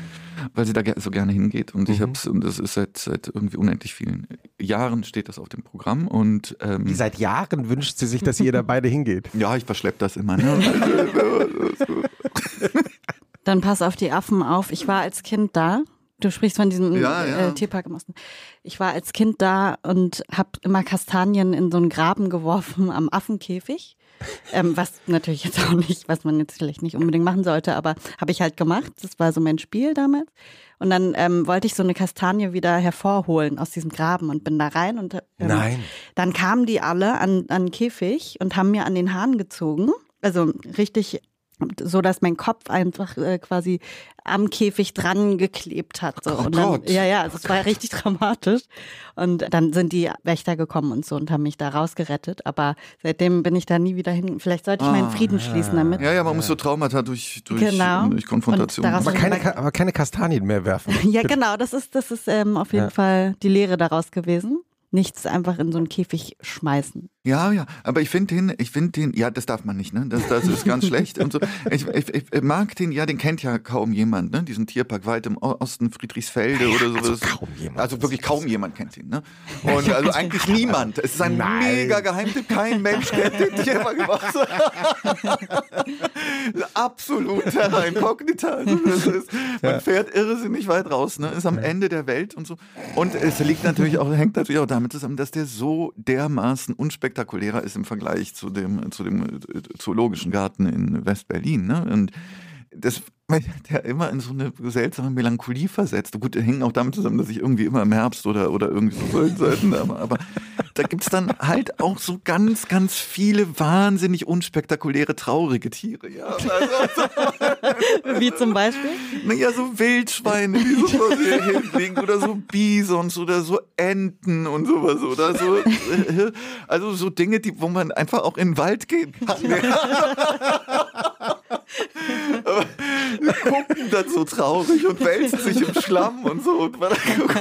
weil sie da so gerne hingeht. Und mhm. ich habe es, und das ist seit, seit irgendwie unendlich vielen Jahren steht das auf dem Programm. Und ähm, Wie seit Jahren wünscht sie sich, dass ihr da beide hingeht. [laughs] Ja, ich verschleppe das immer. Ne? [laughs] [laughs] Dann pass auf die Affen auf. Ich war als Kind da Du sprichst von diesem ja, ja. Äh, Tierpark im Osten. Ich war als Kind da und habe immer Kastanien in so einen Graben geworfen am Affenkäfig. Ähm, was natürlich jetzt auch nicht, was man jetzt vielleicht nicht unbedingt machen sollte, aber habe ich halt gemacht. Das war so mein Spiel damals. Und dann ähm, wollte ich so eine Kastanie wieder hervorholen aus diesem Graben und bin da rein und ähm, Nein. dann kamen die alle an, an den Käfig und haben mir an den Haaren gezogen. Also richtig so dass mein Kopf einfach äh, quasi am Käfig dran geklebt hat. So. Oh und dann. Ja, ja, also es war richtig [laughs] dramatisch. Und dann sind die Wächter gekommen und so und haben mich da rausgerettet. Aber seitdem bin ich da nie wieder hin. Vielleicht sollte ich ah, meinen Frieden ja. schließen damit. Ja, ja, man ja. muss so Traumata durch, durch, genau. durch Konfrontation. Aber keine, aber keine Kastanien mehr werfen. [laughs] ja, genau, das ist, das ist ähm, auf jeden ja. Fall die Lehre daraus gewesen nichts einfach in so einen Käfig schmeißen. Ja, ja, aber ich finde den, ich finde den, ja, das darf man nicht, ne? Das, das ist ganz schlecht und so. Ich, ich, ich, mag den, ja, den kennt ja kaum jemand, ne? Diesen Tierpark weit im Osten Friedrichsfelde oder sowas. Also kaum jemand. Also wirklich kaum jemand kennt ihn, ne? Und also [laughs] eigentlich niemand. Es ist ein Nein. mega Geheimtipp. Kein Mensch kennt den Tierpark [laughs] gemacht. Absolut terra incognita. Also ist, man fährt irrsinnig weit raus, ne? Ist am Ende der Welt und so. Und es liegt natürlich auch, hängt natürlich auch damit damit zusammen, dass der so dermaßen unspektakulärer ist im Vergleich zu dem, zu dem äh, Zoologischen Garten in West-Berlin. Ne? Und das der immer in so eine seltsame Melancholie versetzt. Gut, hängen auch damit zusammen, dass ich irgendwie immer im Herbst oder, oder irgendwie so solchen Seiten habe. Aber da gibt es dann halt auch so ganz, ganz viele wahnsinnig unspektakuläre, traurige Tiere. Ja. Also, [laughs] Wie zum Beispiel? Naja, so Wildschweine, die so vor sich [laughs] hinlegen oder so Bisons oder so Enten und sowas oder so. Also so Dinge, die, wo man einfach auch in den Wald gehen kann. Aber [laughs] gucken dann so traurig und wälzen sich im Schlamm und so und man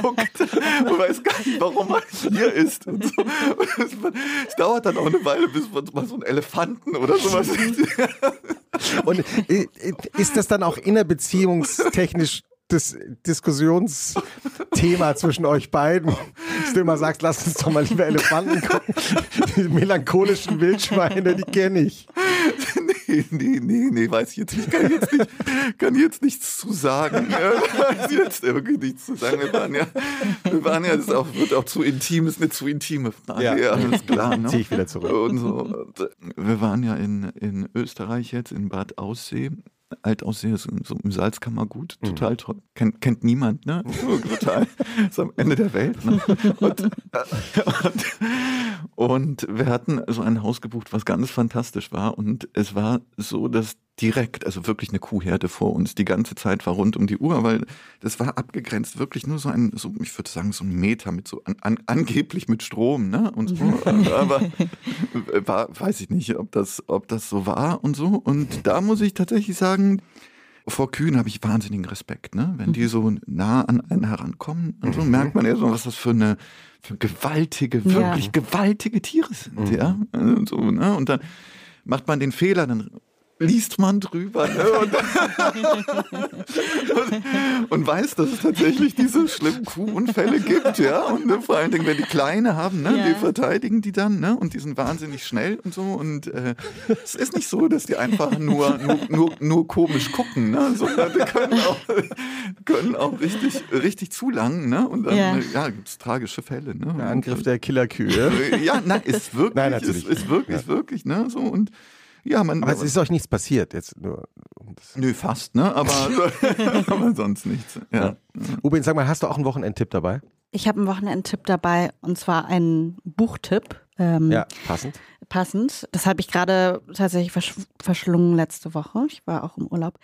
guckt und weiß gar nicht, warum man hier ist und so. Und es, dauert dann auch eine Weile, bis man mal so einen Elefanten oder sowas sieht. Und ist das dann auch innerbeziehungstechnisch das Diskussionsthema zwischen euch beiden, dass du immer sagst, lass uns doch mal lieber Elefanten gucken. Die melancholischen Wildschweine, die kenne ich. Nee, nee, nee, nee, weiß ich jetzt nicht. Kann jetzt, nicht, kann jetzt nichts zu sagen. [laughs] weiß jetzt irgendwie nichts zu sagen. Wir waren ja, wir waren ja, das auch, wird auch zu intim, ist eine zu intime Frage. Ja, ja alles klar. Ne? Zieh ich wieder zurück. Und so. Äh, wir waren ja in, in Österreich jetzt, in Bad Aussee Altaussee, so im Salzkammergut, mhm. total toll. Kennt, kennt niemand, ne? [laughs] total. ist am Ende der Welt. Ne? Und, und, und, wir hatten so ein Haus gebucht, was ganz fantastisch war. Und es war so, dass direkt, also wirklich eine Kuhherde vor uns, die ganze Zeit war rund um die Uhr, weil das war abgegrenzt, wirklich nur so ein, so, ich würde sagen, so ein Meter mit so an, an, angeblich mit Strom, ne? Und so. [laughs] Aber war, weiß ich nicht, ob das, ob das so war und so. Und da muss ich tatsächlich sagen, vor Kühen habe ich wahnsinnigen Respekt, ne? Wenn die Mhm. so nah an einen herankommen und so merkt man ja so, was das für eine für gewaltige, Ja. wirklich gewaltige Tiere sind, ja. Und, so, ne? und dann macht man den Fehler, dann liest man drüber ne? und, und, [laughs] und weiß, dass es tatsächlich diese schlimmen Kuhunfälle gibt, ja. Und ne, vor allen Dingen, wenn die Kleine haben, ne, Ja. die verteidigen die dann, ne? Und die sind wahnsinnig schnell und so. Und äh, es ist nicht so, dass die einfach nur, nur, nur, nur komisch gucken, ne? Sondern die können auch, können auch richtig, richtig zulangen, ne? Und dann Ja. ja, ja gibt es tragische Fälle. Ne? Der Angriff der Killerkühe. Äh, Ja, nein, ist wirklich, Nein, natürlich ist, ist wirklich, ist wirklich, ne? So und ja, man. Aber es ist euch nichts passiert jetzt nur. nö, fast, ne? Aber, [laughs] [laughs] aber sonst nichts. Ja. Ubin, sag mal, hast du auch einen Wochenendtipp dabei? Ich habe einen Wochenendtipp dabei und zwar einen Buchtipp. Ähm, Ja, passend. Passend. Das habe ich gerade tatsächlich versch verschlungen letzte Woche. Ich war auch im Urlaub.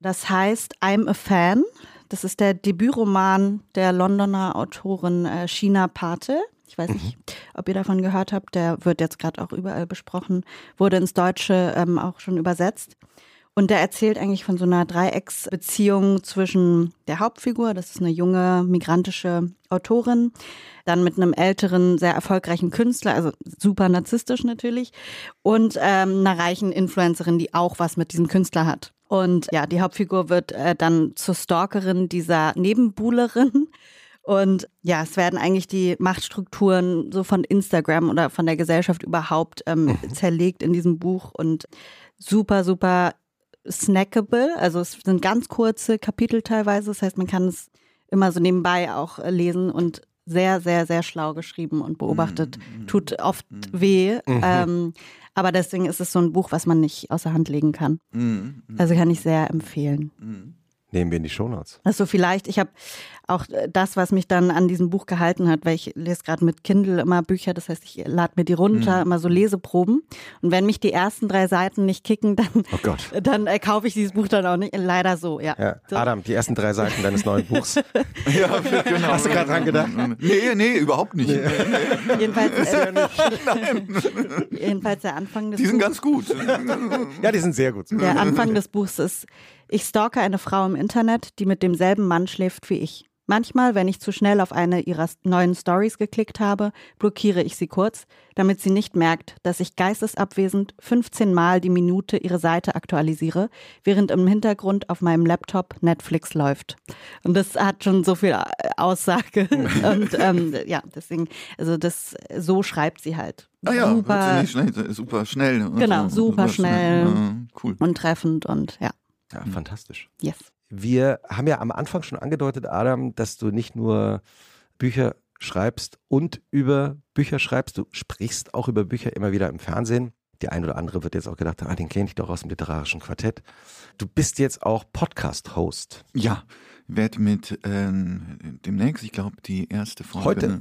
Das heißt I'm a Fan. Das ist der Debütroman der Londoner Autorin äh, Shina Pate. Ich weiß nicht, ob ihr davon gehört habt. Der wird jetzt gerade auch überall besprochen, wurde ins Deutsche ähm, auch schon übersetzt. Und der erzählt eigentlich von so einer Dreiecksbeziehung zwischen der Hauptfigur, das ist eine junge migrantische Autorin, dann mit einem älteren, sehr erfolgreichen Künstler, also super narzisstisch natürlich, und ähm, einer reichen Influencerin, die auch was mit diesem Künstler hat. Und ja, die Hauptfigur wird äh, dann zur Stalkerin dieser Nebenbuhlerin. Und ja, es werden eigentlich die Machtstrukturen so von Instagram oder von der Gesellschaft überhaupt ähm, zerlegt in diesem Buch und super, super snackable. Also es sind ganz kurze Kapitel teilweise. Das heißt, man kann es immer so nebenbei auch äh, lesen und sehr, sehr, sehr schlau geschrieben und beobachtet. Tut oft weh. Ähm, aber deswegen ist es so ein Buch, was man nicht außer Hand legen kann. Mhm. Also kann ich sehr empfehlen. Nehmen wir in die Shownotes. Also vielleicht, ich habe auch äh, das, was mich dann an diesem Buch gehalten hat, weil ich lese gerade mit Kindle immer Bücher, das heißt, ich lade mir die runter, immer so Leseproben. Und wenn mich die ersten drei Seiten nicht kicken, [laughs] dann, Oh Gott. dann äh, kaufe ich dieses Buch dann auch nicht. Leider so, ja. Ja. So. Adam, die ersten drei Seiten deines neuen Buchs. [laughs] Ja, genau. Hast du gerade dran gedacht? Nee, nee, überhaupt nicht. Jedenfalls, äh, jedenfalls der Anfang des Die sind Buchs- ganz gut. Ja, die sind sehr gut. Der Anfang des Buchs ist, ich stalke eine Frau im Internet, die mit demselben Mann schläft wie ich. Manchmal, wenn ich zu schnell auf eine ihrer neuen Stories geklickt habe, blockiere ich sie kurz, damit sie nicht merkt, dass ich geistesabwesend 15 Mal die Minute ihre Seite aktualisiere, während im Hintergrund auf meinem Laptop Netflix läuft. Und das hat schon so viel äh, Aussage. [laughs] Und ähm, ja, deswegen, also das, so schreibt sie halt. Ah ja, Super schnell, super schnell. Genau, super schnell. Ja, cool. und treffend und ja, Ja, fantastisch. yes. Wir haben ja am Anfang schon angedeutet, Adam, dass du nicht nur Bücher schreibst und über Bücher schreibst, du sprichst auch über Bücher immer wieder im Fernsehen. Die ein oder andere wird jetzt auch gedacht, ah, den kenne ich doch aus dem literarischen Quartett. Du bist jetzt auch Podcast-Host. Ja, werde mit ähm, demnächst, ich glaube, die erste Folge. Heute?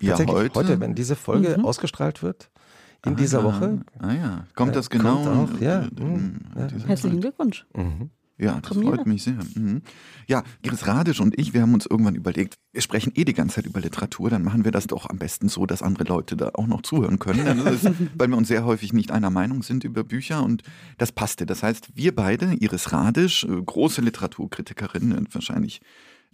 Ja, Tatsächlich heute. heute, wenn diese Folge Mhm. ausgestrahlt wird, in Ah, dieser ja. Woche. Ah ja, kommt Ja, das genau? kommt auch, ja. äh, Mhm. äh, Ja. Herzlichen? Glückwunsch. Mhm. Ja, das Premiere. freut mich sehr. Mhm. Ja, Iris Radisch und ich, wir haben uns irgendwann überlegt, wir sprechen eh die ganze Zeit über Literatur, dann machen wir das doch am besten so, dass andere Leute da auch noch zuhören können. Ist [laughs] weil wir uns sehr häufig nicht einer Meinung sind über Bücher und das passte. Das heißt, wir beide, Iris Radisch, äh, große Literaturkritikerin, äh, wahrscheinlich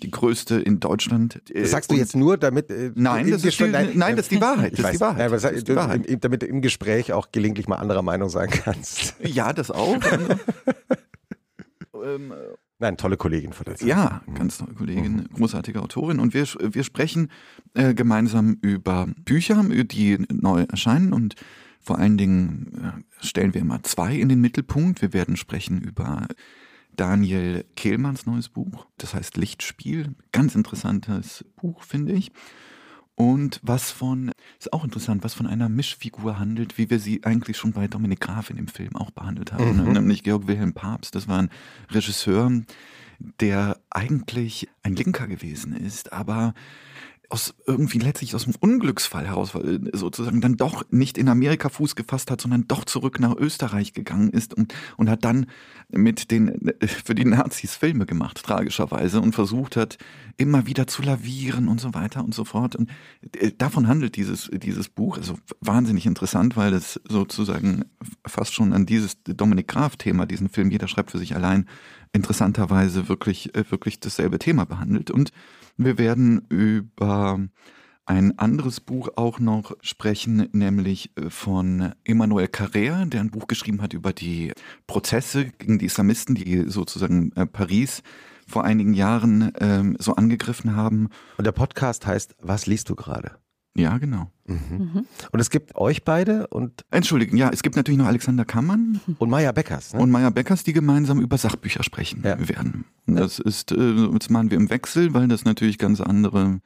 die größte in Deutschland. äh, Das sagst du jetzt nur, damit. äh, Nein, das ist die- Gespräch- nein, das ist die Wahrheit, Ich das ist weiß, die Wahrheit, Nein, das ist die Wahrheit. damit du im Gespräch auch gelegentlich mal anderer Meinung sein kannst. Ja, das auch. [laughs] ähm, äh, Nein, tolle Kollegin von der Zeit. Ja, ganz tolle Kollegin, großartige Autorin. Und wir, wir sprechen äh, gemeinsam über Bücher, die neu erscheinen. Und vor allen Dingen äh, stellen wir mal zwei in den Mittelpunkt. Wir werden sprechen über Daniel Kehlmanns neues Buch. Das heißt Lichtspiel. Ganz interessantes Buch, finde ich. Und was von, ist auch interessant, was von einer Mischfigur handelt, wie wir sie eigentlich schon bei Dominik Graf in dem Film auch behandelt haben, Mhm. nämlich Georg Wilhelm Papst. Das war ein Regisseur, der eigentlich ein Linker gewesen ist, aber aus irgendwie letztlich aus dem Unglücksfall heraus weil sozusagen dann doch nicht in Amerika Fuß gefasst hat, sondern doch zurück nach Österreich gegangen ist und, und hat dann mit den für die Nazis Filme gemacht, tragischerweise, und versucht hat, immer wieder zu lavieren und so weiter und so fort. Und äh, davon handelt dieses, dieses Buch. Also wahnsinnig interessant, weil es sozusagen fast schon an dieses Dominik Graf-Thema, diesen Film Jeder schreibt für sich allein, interessanterweise wirklich, äh, wirklich dasselbe Thema behandelt. Und wir werden über ein anderes Buch auch noch sprechen, nämlich äh, von Emmanuel Carrère, der ein Buch geschrieben hat über die Prozesse gegen die Islamisten, die sozusagen äh, Paris vor einigen Jahren ähm, so angegriffen haben. Und der Podcast heißt Was liest du gerade? Ja, genau. Mhm. Mhm. Und es gibt euch beide und. Entschuldigen, ja, es gibt natürlich noch Alexander Kammann. [laughs] Und Maya Beckers. Ne? Und Maya Beckers, die gemeinsam über Sachbücher sprechen ja. werden. Das ist, äh, das machen wir im Wechsel, weil das natürlich ganz andere,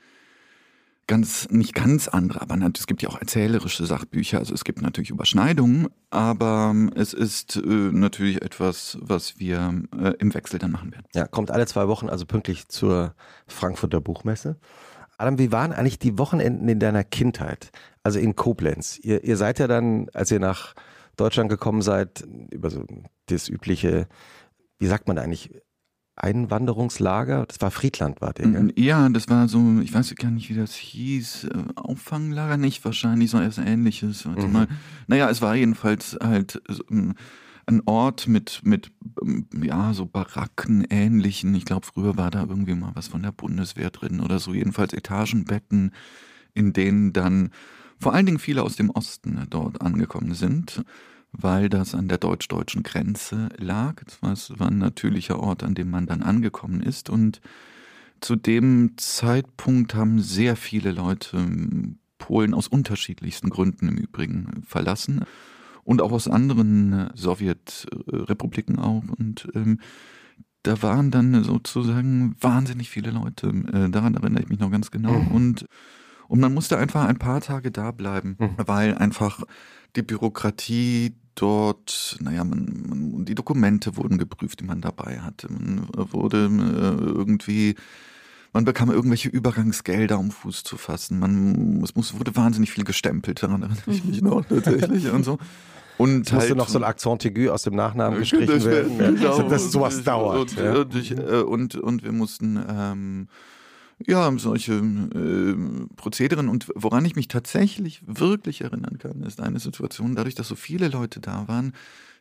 ganz, nicht ganz andere, aber es gibt ja auch erzählerische Sachbücher. Also es gibt natürlich Überschneidungen, aber es ist äh, natürlich etwas, was wir äh, im Wechsel dann machen werden. Ja, kommt alle zwei Wochen, also pünktlich zur Frankfurter Buchmesse. Adam, wie waren eigentlich die Wochenenden in deiner Kindheit? Also in Koblenz. Ihr, ihr seid ja dann, als ihr nach Deutschland gekommen seid, über so das übliche, wie sagt man eigentlich, Einwanderungslager? Das war Friedland, war der, gell? Ja, das war so, ich weiß gar nicht, wie das hieß, äh, Auffanglager nicht wahrscheinlich, so etwas ähnliches. Warte mhm. mal. Naja, es war jedenfalls halt ähm, ein Ort mit, mit ähm, ja, so Baracken ähnlichen. Ich glaube, früher war da irgendwie mal was von der Bundeswehr drin oder so. Jedenfalls Etagenbetten, in denen dann vor allen Dingen viele aus dem Osten dort angekommen sind, weil das an der deutsch-deutschen Grenze lag. Das war ein natürlicher Ort, an dem man dann angekommen ist. Und zu dem Zeitpunkt haben sehr viele Leute Polen aus unterschiedlichsten Gründen im Übrigen verlassen und auch aus anderen äh, Sowjetrepubliken auch. Und ähm, da waren dann sozusagen wahnsinnig viele Leute. Äh, daran erinnere ich mich noch ganz genau. Mhm. Und, und man musste einfach ein paar Tage da bleiben, mhm. weil einfach die Bürokratie dort, naja, man, man, die Dokumente wurden geprüft, die man dabei hatte. Man wurde äh, irgendwie man bekam irgendwelche Übergangsgelder, um Fuß zu fassen. Man, es muss, wurde wahnsinnig viel gestempelt, daran erinnere ich mich mhm. noch tatsächlich und so. [laughs] Und musste halt, noch so ein Accent aigu aus dem Nachnamen [laughs] gestrichen das werden, ja. genau, dass sowas dauert. Und, ja. und, ich, äh, und, und, wir mussten ähm, ja solche äh, Prozederen und woran ich mich tatsächlich wirklich erinnern kann, ist eine Situation, dadurch, dass so viele Leute da waren,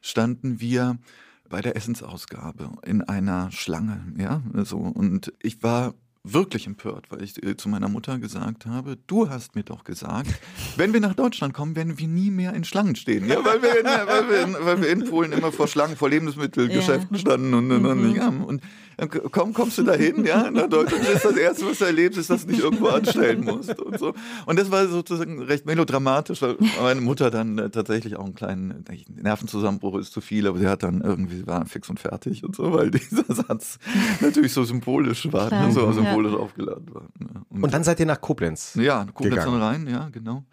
standen wir bei der Essensausgabe in einer Schlange, ja, so und ich war wirklich empört, weil ich äh, zu meiner Mutter gesagt habe, du hast mir doch gesagt, wenn wir nach Deutschland kommen, werden wir nie mehr in Schlangen stehen. Ja, weil, wir in, weil, wir in, weil wir in Polen immer vor Schlangen, vor Lebensmittelgeschäften ja. standen und, und, und, mhm. und komm, kommst du da hin, ja, nach Deutschland ist das Erste, was du erlebst, ist, dass du dich irgendwo anstellen musst und so. Und das war sozusagen recht melodramatisch, weil meine Mutter dann äh, tatsächlich auch einen kleinen Nervenzusammenbruch ist zu viel, aber sie hat dann irgendwie, war fix und fertig und so, weil [laughs] dieser Satz natürlich so symbolisch war, ne, so symbolisch ja. aufgeladen war. Ne. Und, und, dann seid ihr nach Koblenz Ja, Koblenz gegangen. am Rhein, ja, genau.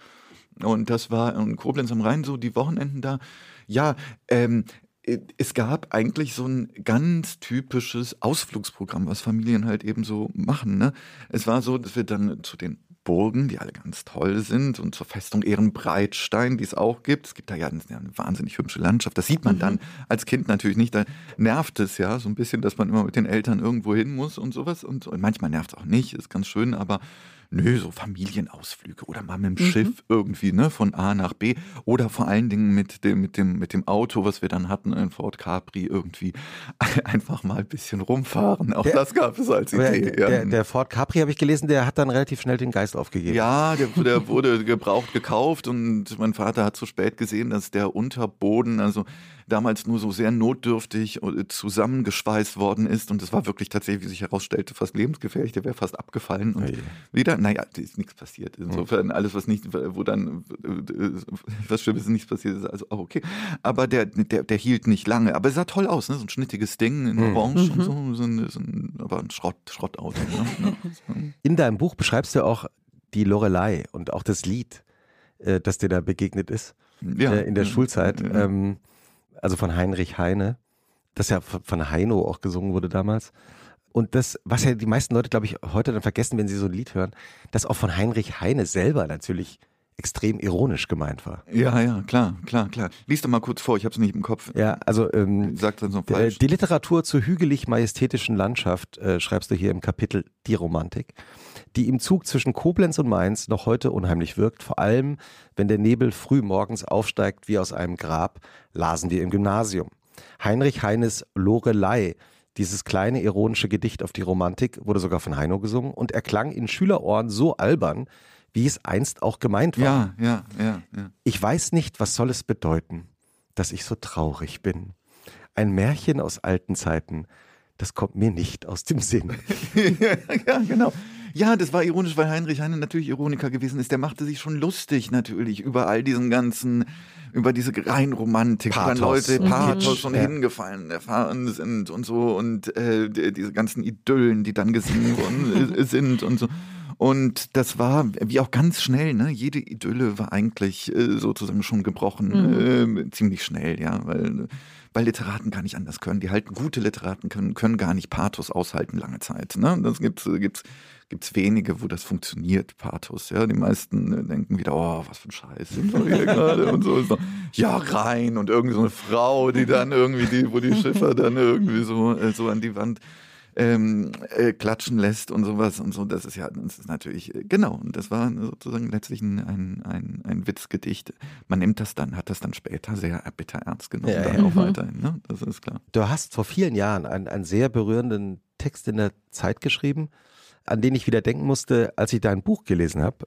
Und das war in Koblenz am Rhein so die Wochenenden da. Ja, ähm, äh, es gab eigentlich so ein ganz typisches Ausflugsprogramm, was Familien halt eben so machen. Ne? Es war so, dass wir dann zu den Burgen, die alle ganz toll sind, und zur Festung Ehrenbreitstein, die es auch gibt. Es gibt da ja eine, eine wahnsinnig hübsche Landschaft. Das sieht man mhm. dann als Kind natürlich nicht. Da nervt es ja so ein bisschen, dass man immer mit den Eltern irgendwo hin muss und sowas. Und, und manchmal nervt es auch nicht, ist ganz schön, aber Nö, so Familienausflüge oder mal mit dem mhm. Schiff irgendwie, ne, von A nach B oder vor allen Dingen mit dem, mit dem, mit dem Auto, was wir dann hatten, in Ford Capri irgendwie [laughs] einfach mal ein bisschen rumfahren. Auch der, das gab es als Idee. Der, der, der Ford Capri habe ich gelesen, der hat dann relativ schnell den Geist aufgegeben. Ja, der, der [laughs] wurde gebraucht gekauft und mein Vater hat zu spät gesehen, dass der Unterboden, also damals nur so sehr notdürftig äh, zusammengeschweißt worden ist. Und es war wirklich tatsächlich, wie sich herausstellte, fast lebensgefährlich. Der wäre fast abgefallen. Und oh wieder, naja, ist nichts passiert. Insofern alles, was nicht, wo dann äh, was Schlimmes ist, nichts passiert ist, also auch okay. Aber der, der, der hielt nicht lange. Aber es sah toll aus, ne? so ein schnittiges Ding in mhm. Orange mhm. und so. so, ein, so ein, aber ein Schrott, Schrottauto. Ne? [laughs] In deinem Buch beschreibst du auch die Lorelei und auch das Lied, äh, das dir da begegnet ist ja. in der Schulzeit. Ja. Ähm, also von Heinrich Heine, das ja von Heino auch gesungen wurde damals. Und das, was ja die meisten Leute, glaube ich, heute dann vergessen, wenn sie so ein Lied hören, das auch von Heinrich Heine selber natürlich extrem ironisch gemeint war. Ja, ja, klar, klar, klar. Lies doch mal kurz vor, ich habe es nicht im Kopf. Ja, also ähm, Sagt dann so falsch. die Literatur zur hügelig-majestätischen Landschaft äh, schreibst du hier im Kapitel Die Romantik, die im Zug zwischen Koblenz und Mainz noch heute unheimlich wirkt, vor allem wenn der Nebel früh morgens aufsteigt wie aus einem Grab, lasen wir im Gymnasium. Heinrich Heines Lorelei, dieses kleine ironische Gedicht auf die Romantik, wurde sogar von Heino gesungen und erklang in Schülerohren so albern, wie es einst auch gemeint war. Ja, ja, ja, ja. Ich weiß nicht, was soll es bedeuten, dass ich so traurig bin. Ein Märchen aus alten Zeiten, das kommt mir nicht aus dem Sinn. [laughs] ja, genau. Ja, das war ironisch, weil Heinrich Heine natürlich Ironiker gewesen ist. Der machte sich schon lustig natürlich über all diesen ganzen, über diese Reinromantik, Pathos. wenn Leute Mhm. Pathos schon Ja. hingefallen erfahren sind und so und äh, die- diese ganzen Idyllen, die dann gesungen worden [laughs] äh, sind und so. Und das war, wie auch ganz schnell, ne? Jede Idylle war eigentlich äh, sozusagen schon gebrochen, äh, ziemlich schnell, ja, weil, weil Literaten gar nicht anders können. Die halten, gute Literaten können, können gar nicht Pathos aushalten lange Zeit. Ne? Das gibt's, gibt's, gibt's wenige, wo das funktioniert, Pathos. Ja, die meisten äh, denken wieder, oh, was für ein Scheiß sind wir hier gerade und so. so. [laughs] Ja, rein und irgendwie so eine Frau, die dann irgendwie, die, wo die Schiffer dann irgendwie so, äh, so an die Wand ähm, äh, klatschen lässt und sowas und so. Das ist ja, das ist natürlich, äh, genau. Und das war sozusagen letztlich ein, ein, ein, ein Witzgedicht. Man nimmt das dann, hat das dann später sehr bitter ernst genommen, Ja, dann ja. auch weiterhin, ne? Das ist klar. Du hast vor vielen Jahren einen, einen sehr berührenden Text in der Zeit geschrieben, an den ich wieder denken musste, als ich dein Buch gelesen habe.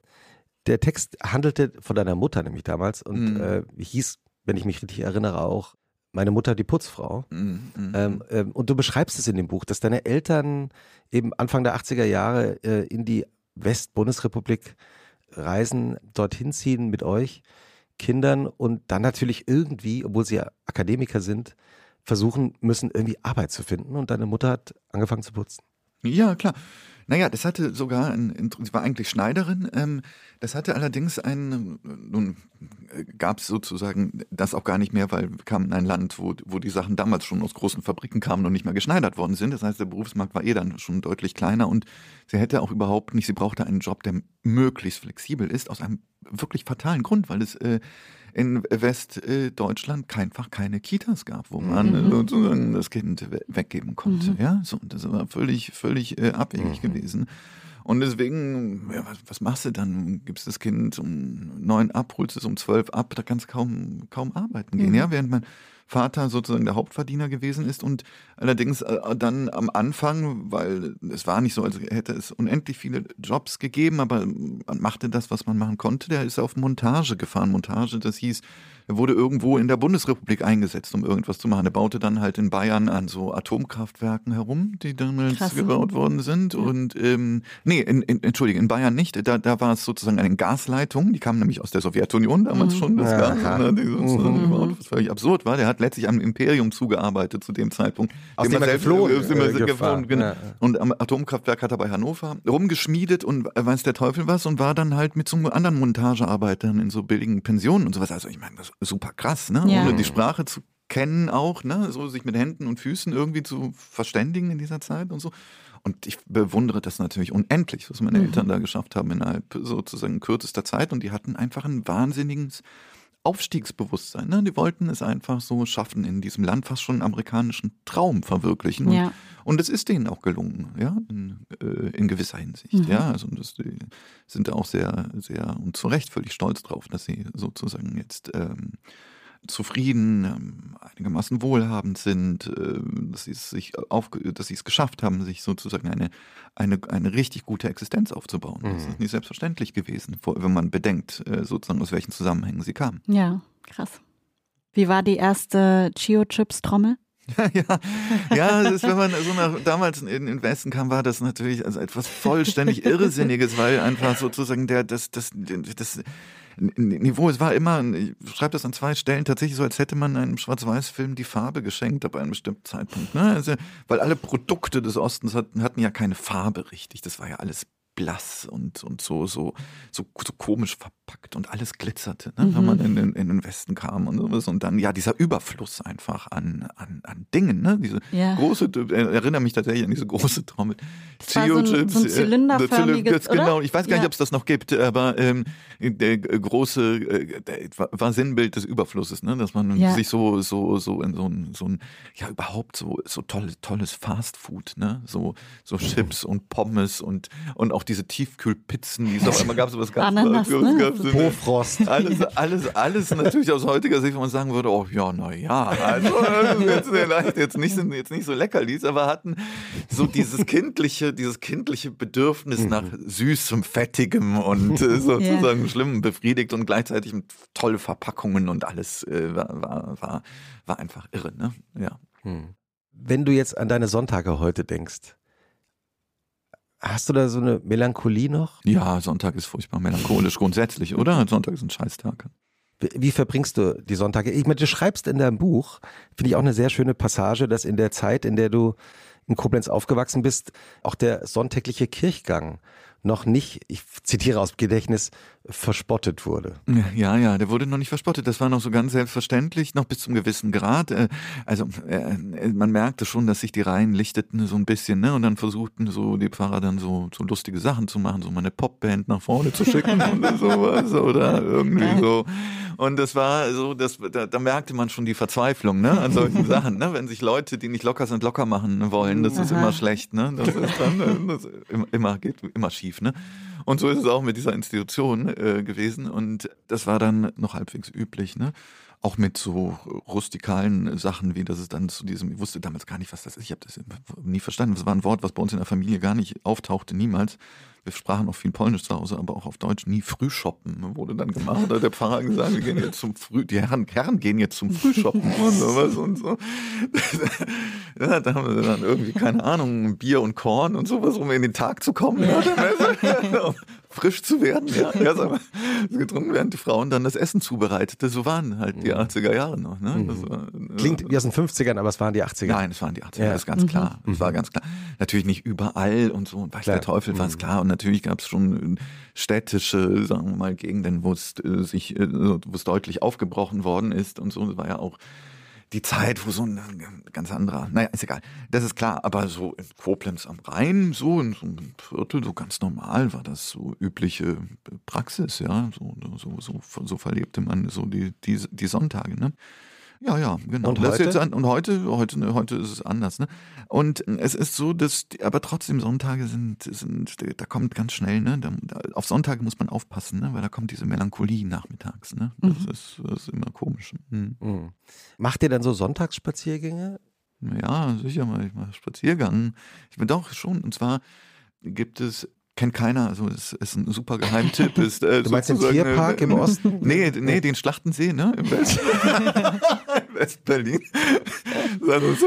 Der Text handelte von deiner Mutter nämlich damals und Mhm. äh, hieß, wenn ich mich richtig erinnere, auch meine Mutter die Putzfrau. Mhm. Ähm, ähm, und du beschreibst es in dem Buch, dass deine Eltern eben Anfang der 80er Jahre äh, in die West-Bundesrepublik reisen, dorthin ziehen mit euch Kindern und dann natürlich irgendwie, obwohl sie ja Akademiker sind, versuchen müssen, irgendwie Arbeit zu finden. Und deine Mutter hat angefangen zu putzen. Ja, klar. Naja, das hatte sogar, ein, sie war eigentlich Schneiderin, ähm, das hatte allerdings ein, nun gab es sozusagen das auch gar nicht mehr, weil wir kamen in ein Land, wo, wo die Sachen damals schon aus großen Fabriken kamen und nicht mehr geschneidert worden sind. Das heißt, der Berufsmarkt war eh dann schon deutlich kleiner und sie hätte auch überhaupt nicht, sie brauchte einen Job, der möglichst flexibel ist, aus einem wirklich fatalen Grund, weil es äh, in Westdeutschland einfach keine Kitas gab, wo man äh, sozusagen das Kind we weggeben konnte. Ja, so, und das war völlig, völlig äh, abwegig gewesen. Und deswegen, ja, was, was machst du dann? Gibst das Kind um neun ab, holst es um zwölf ab, da kannst du kaum, kaum arbeiten gehen. Ja, während mein Vater sozusagen der Hauptverdiener gewesen ist und allerdings äh, dann am Anfang, weil es war nicht so, als hätte es unendlich viele Jobs gegeben, aber man machte das, was man machen konnte. Der ist auf Montage gefahren. Montage, das hieß, er wurde irgendwo in der Bundesrepublik eingesetzt, um irgendwas zu machen. Er baute dann halt in Bayern an so Atomkraftwerken herum, die damals Krass. gebaut worden sind. Und ähm, nee, in, in, entschuldige, in Bayern nicht. Da, da war es sozusagen eine Gasleitung, die kam nämlich aus der Sowjetunion damals schon, das Ja. Gas, ne, die sozusagen gebaut, was völlig absurd war. Der hat letztlich am Imperium zugearbeitet zu dem Zeitpunkt. Aus dem er er geflohen, dem er äh, geflohen, genau. Ja, ja. Und am Atomkraftwerk hat er bei Hannover rumgeschmiedet und weiß der Teufel was und war dann halt mit so anderen Montagearbeitern in so billigen Pensionen und sowas. Also ich meine, das super krass, ne? Ja. Ohne die Sprache zu kennen auch, ne? So sich mit Händen und Füßen irgendwie zu verständigen in dieser Zeit und so. Und ich bewundere das natürlich unendlich, was meine Eltern da geschafft haben innerhalb sozusagen kürzester Zeit. Und die hatten einfach ein wahnsinniges Aufstiegsbewusstsein. Ne? Die wollten es einfach so schaffen, in diesem Land fast schon einen amerikanischen Traum verwirklichen. Und, Ja. und es ist denen auch gelungen, ja, in, äh, in gewisser Hinsicht. Mhm. Ja, also das, die sind da auch sehr, sehr und zu Recht völlig stolz drauf, dass sie sozusagen jetzt ähm, zufrieden, ähm, einigermaßen wohlhabend sind, äh, dass sie es sich aufge dass sie es geschafft haben, sich sozusagen eine, eine, eine richtig gute Existenz aufzubauen. Das Mhm. ist nicht selbstverständlich gewesen, wenn man bedenkt, äh, sozusagen aus welchen Zusammenhängen sie kamen. Ja, krass. Wie war die erste Chio-Chips-Trommel? [laughs] ja, ja, das ist, wenn man so nach, damals in in den Westen kam, war das natürlich also etwas vollständig Irrsinniges, weil einfach sozusagen der, das, das, das Niveau, es war immer, ich schreibe das an zwei Stellen, tatsächlich so, als hätte man einem Schwarz-Weiß-Film die Farbe geschenkt ab einem bestimmten Zeitpunkt. Ne? Also, weil alle Produkte des Ostens hatten, hatten ja keine Farbe richtig. Das war ja alles blass und, und so, so, so, so komisch verpackt und alles glitzerte, ne? wenn man in, in, in, den Westen kam und sowas. Und dann, ja, dieser Überfluss einfach an, an, an Dingen, ne? Diese Ja. große, erinnere mich tatsächlich an diese große Trommel. Das war so ein- so ein äh, zylinderförmiges, Zylinder- Genau, ich weiß gar nicht, Ja. ob es das noch gibt, aber ähm, der äh, große, äh, war- Sinnbild des Überflusses, ne? dass man Ja. sich so, so, so in so ein, so ein, ja überhaupt so, so tolles, tolles Fastfood, ne? so, so Chips und Pommes und, und auch diese Tiefkühlpizzen, die es auf einmal gab, sowas gab Ananas, ne? Bofrost. alles, alles, alles natürlich aus heutiger Sicht, wo man sagen würde, oh ja, na ja, also ist jetzt vielleicht jetzt nicht, so- jetzt nicht so leckerlis, aber hatten so dieses kindliche, dieses kindliche Bedürfnis nach süßem, fettigem und äh, sozusagen schlimmem befriedigt und gleichzeitig mit tolle Verpackungen und alles äh, war, war, war, war einfach irre, ne? Ja. Wenn du jetzt an deine Sonntage heute denkst, hast du da so eine Melancholie noch? Ja, Sonntag ist furchtbar melancholisch grundsätzlich, oder? [laughs] Sonntag ist ein Scheißtag. Wie- verbringst du die Sonntage? Ich meine, du schreibst in deinem Buch, finde ich auch eine sehr schöne Passage, dass in der Zeit, in der du in Koblenz aufgewachsen bist, auch der sonntägliche Kirchgang noch nicht, ich zitiere aus Gedächtnis, verspottet wurde. Ja, ja, der wurde noch nicht verspottet. Das war noch so ganz selbstverständlich, noch bis zum gewissen Grad. Äh, Also äh, man merkte schon, dass sich die Reihen lichteten so ein bisschen, ne? Und dann versuchten so die Pfarrer dann so, so lustige Sachen zu machen, so mal eine Popband nach vorne zu schicken [laughs] oder sowas oder irgendwie so. Und das war so, das, da, da merkte man schon die Verzweiflung, ne, an solchen [laughs] Sachen, ne? Wenn sich Leute, die nicht locker sind, locker machen wollen, das ist Aha. immer schlecht, ne? Das ist dann äh, das ist immer, immer geht immer schief, ne? Und so ist es auch mit dieser Institution äh, gewesen. Und das war dann noch halbwegs üblich, ne? Auch mit so rustikalen Sachen, wie das es dann zu diesem, ich wusste damals gar nicht, was das ist. Ich habe das nie verstanden. Das war ein Wort, was bei uns in der Familie gar nicht auftauchte, niemals. Wir sprachen auch viel Polnisch zu Hause, aber auch auf Deutsch nie Frühshoppen wurde dann gemacht. Da hat der Pfarrer gesagt, wir gehen jetzt zum Früh, die Herren, Herren gehen jetzt zum Frühshoppen und sowas und so. [laughs] Ja, da haben wir dann irgendwie, keine Ahnung, Bier und Korn und sowas, um in den Tag zu kommen. [laughs] Ja. [laughs] um frisch zu werden, ja. ja sag mal, getrunken, während die Frauen dann das Essen zubereitete. So waren halt die 80er Jahre noch. Ne? Das war, Klingt wie aus den 50ern, aber es waren die 80er. Nein, es waren die 80er, Ja. das ist ganz klar. Das war ganz klar. Natürlich nicht überall und so, und weiß Klar. der Teufel, war es klar. Und natürlich gab es schon äh, städtische, sagen wir mal, Gegenden, wo es äh, sich, äh, wo es deutlich aufgebrochen worden ist und so. Das war ja auch die Zeit, wo so ein ganz anderer, naja, ist egal. Das ist klar, aber so in Koblenz am Rhein, so in so einem Viertel, so ganz normal war das so übliche Praxis, ja. So, so, so, so verlebte man so die, die, die Sonntage, ne? Ja, ja, genau. Und ist heute? an, und heute, heute, ne, heute ist es anders, ne? Und es ist so, dass, die, aber trotzdem Sonntage sind, sind, da kommt ganz schnell, ne? Da, auf Sonntage muss man aufpassen, ne? Weil da kommt diese Melancholie nachmittags, ne? Das, ist, das ist immer komisch. Hm. Mhm. Macht ihr dann so Sonntagsspaziergänge? Ja, sicher mal, ich mache Spaziergang. Ich bin doch schon, und zwar gibt es, kennt keiner, also es ist ein super Geheimtipp. [laughs] Ist, äh, Du meinst den sozusagen, Tierpark äh, im Osten? [laughs] Nee, nee, den Schlachtensee, ne? Im [laughs] West-Berlin. Also so,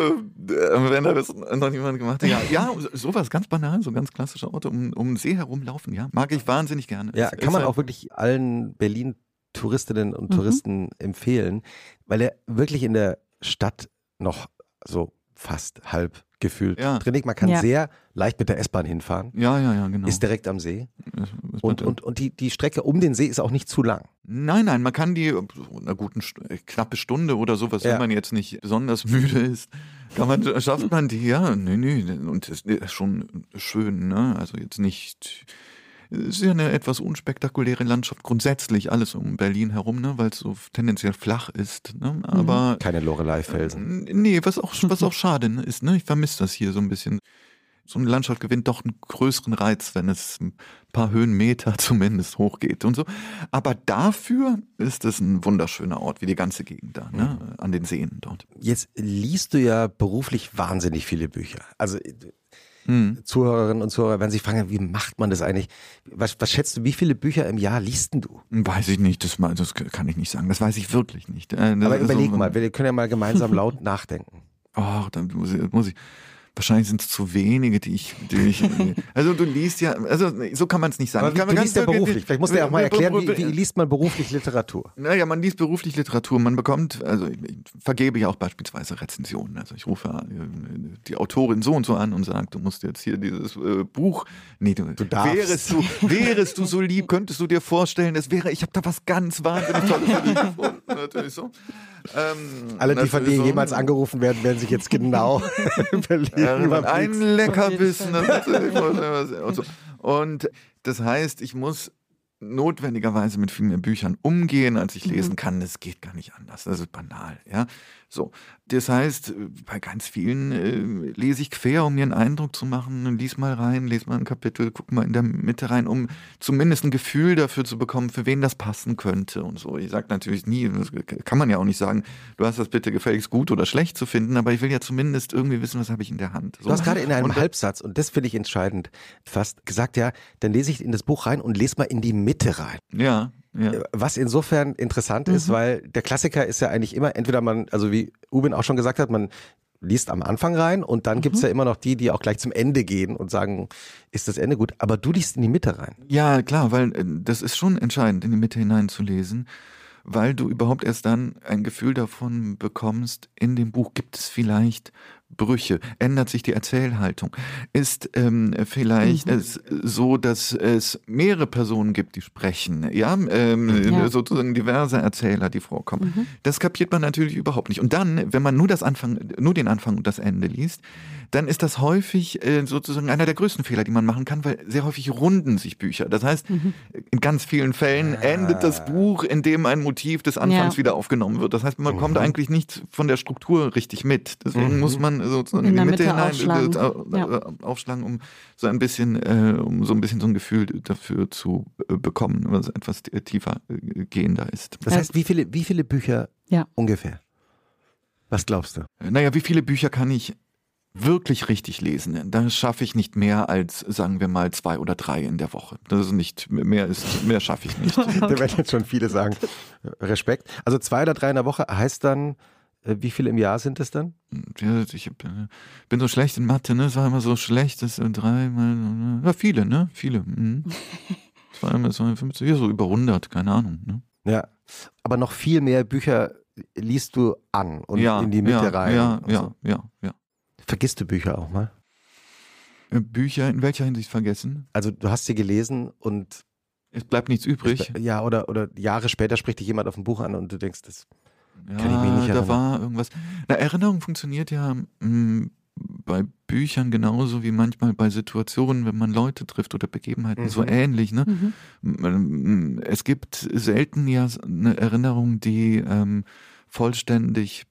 äh, wenn da das noch niemand gemacht hat. Ja, ja, sowas ganz banal, so ganz klassischer Ort, um, um den See herumlaufen, ja. Mag ich wahnsinnig gerne. Ja, Es kann man ein- auch wirklich allen Berlin-Touristinnen und Touristen empfehlen, weil er wirklich in der Stadt noch so fast halb gefühlt Ja. drin liegt. Man kann Ja. sehr leicht mit der S-Bahn hinfahren, Ja, ja, ja, genau. ist direkt am See. Ist- ist Und, und, und die, die Strecke um den See ist auch nicht zu lang. Nein, nein, man kann die so einer guten knappe Stunde oder sowas, Ja. wenn man jetzt nicht besonders müde ist, kann man schafft man die ja, nee, nee, und das ist schon schön, ne? Also jetzt nicht es ist ja eine etwas unspektakuläre Landschaft grundsätzlich alles um Berlin herum, ne, weil es so tendenziell flach ist, ne? Aber Keine Lorelei-Felsen. Nee, was auch, was auch schade ne, ist, ne? Ich vermisse das hier so ein bisschen. So eine Landschaft gewinnt doch einen größeren Reiz, wenn es ein paar Höhenmeter [laughs] zumindest hochgeht und so. Aber dafür ist es ein wunderschöner Ort, wie die ganze Gegend da, ne? An den Seen dort. Jetzt liest du ja beruflich wahnsinnig viele Bücher. Also äh, Hm. Zuhörerinnen und Zuhörer werden sich fragen, wie macht man das eigentlich? Was, was schätzt du, wie viele Bücher im Jahr liest denn du? Weiß ich nicht, das, das kann ich nicht sagen. Das weiß ich wirklich nicht. Äh, das Aber überleg so- mal, wir können ja mal gemeinsam laut nachdenken. Ach, dann muss ich, muss ich, Wahrscheinlich sind es zu wenige, die ich, die ich. [laughs] also du liest ja, also so kann man es nicht sagen. Aber kann, du liest ja beruflich. Vielleicht musst du ja auch mal erklären, wie, wie liest man beruflich Literatur? Naja, man liest beruflich Literatur. Man bekommt, also ich vergebe ja auch beispielsweise Rezensionen. Also ich rufe äh, die Autorin so und so an und sage, du musst jetzt hier dieses äh, Buch. Nee, du, du darfst. Wärest du, wärest du so lieb, könntest du dir vorstellen, es wäre, ich habe da was ganz wahnsinnig Tolles für dich gefunden. [laughs] Natürlich so. Ähm, Alle, die von dir so jemals angerufen werden, werden sich jetzt genau [laughs] überlegen. Ja, ein Leckerbissen. und, so. und das heißt, ich muss notwendigerweise mit viel mehr Büchern umgehen, als ich lesen mhm. kann. Das geht gar nicht anders. Das ist banal. Ja, so. Das heißt, bei ganz vielen äh, lese ich quer, um mir einen Eindruck zu machen. Lies mal rein, lese mal ein Kapitel, guck mal in der Mitte rein, um zumindest ein Gefühl dafür zu bekommen, für wen das passen könnte und so. Ich sage natürlich nie, das kann man ja auch nicht sagen, du hast das bitte gefälligst gut oder schlecht zu finden, aber ich will ja zumindest irgendwie wissen, was habe ich in der Hand. So. Du hast gerade in einem und, Halbsatz, und das finde ich entscheidend, fast gesagt, ja, dann lese ich in das Buch rein und lese mal in die Mitte rein. Ja. Ja. Was insofern interessant mhm. ist, weil der Klassiker ist ja eigentlich immer, entweder man, also wie Ubin auch schon gesagt hat, man liest am Anfang rein und dann mhm. gibt's ja immer noch die, die auch gleich zum Ende gehen und sagen, ist das Ende gut? Aber du liest in die Mitte rein. Ja, klar, weil äh, das ist schon entscheidend, in die Mitte hineinzulesen, weil du überhaupt erst dann ein Gefühl davon bekommst, in dem Buch gibt es vielleicht Brüche? Ändert sich die Erzählhaltung? Ist ähm, vielleicht mhm. es so, dass es mehrere Personen gibt, die sprechen? Ja, ähm, ja. sozusagen diverse Erzähler, die vorkommen. Mhm. Das kapiert man natürlich überhaupt nicht. Und dann, wenn man nur das Anfang, nur den Anfang und das Ende liest, dann ist das häufig äh, sozusagen einer der größten Fehler, die man machen kann, weil sehr häufig runden sich Bücher. Das heißt, mhm. in ganz vielen Fällen ah. endet das Buch, in dem ein Motiv des Anfangs ja. wieder aufgenommen wird. Das heißt, man mhm. kommt eigentlich nicht von der Struktur richtig mit. Deswegen mhm. muss man sozusagen in, in die Mitte, Mitte hinein aufschlagen. Äh, ja. Äh, aufschlagen, um so ein bisschen, äh, um so ein bisschen so ein Gefühl dafür zu äh, bekommen, was etwas tiefer äh, gehender ist. Das heißt, wie viele, wie viele Bücher ja. ungefähr? Was glaubst du? Naja, wie viele Bücher kann ich wirklich richtig lesen, da schaffe ich nicht mehr als, sagen wir mal, zwei oder drei in der Woche. Das ist nicht, mehr ist, mehr schaffe ich nicht. okay. [laughs] Da werden jetzt schon viele sagen. Respekt. Also zwei oder drei in der Woche heißt dann, wie viele im Jahr sind es dann? Ja, ich äh, bin so schlecht in Mathe, ne? Es war immer so schlecht, das sind drei, mal, ja, viele, ne? Viele. Mhm. [laughs] Zweimal 52, ja, so über 100, keine Ahnung, ne? Ja. Aber noch viel mehr Bücher liest du an und ja, in die Mitte ja, rein. Ja, ja, so. ja, ja. Vergisst du Bücher auch mal? Äh, Bücher in welcher Hinsicht vergessen? Also du hast sie gelesen und es bleibt nichts übrig. Ja, oder, oder Jahre später spricht dich jemand auf ein Buch an und du denkst, das ja, kann ich mich nicht erinnern. Da war irgendwas. Na, Erinnerung funktioniert ja mh, mm, bei Büchern genauso wie manchmal bei Situationen, wenn man Leute trifft oder Begebenheiten, mhm. so ähnlich. Ne? Mhm. Es gibt selten ja eine Erinnerung, die ähm, vollständig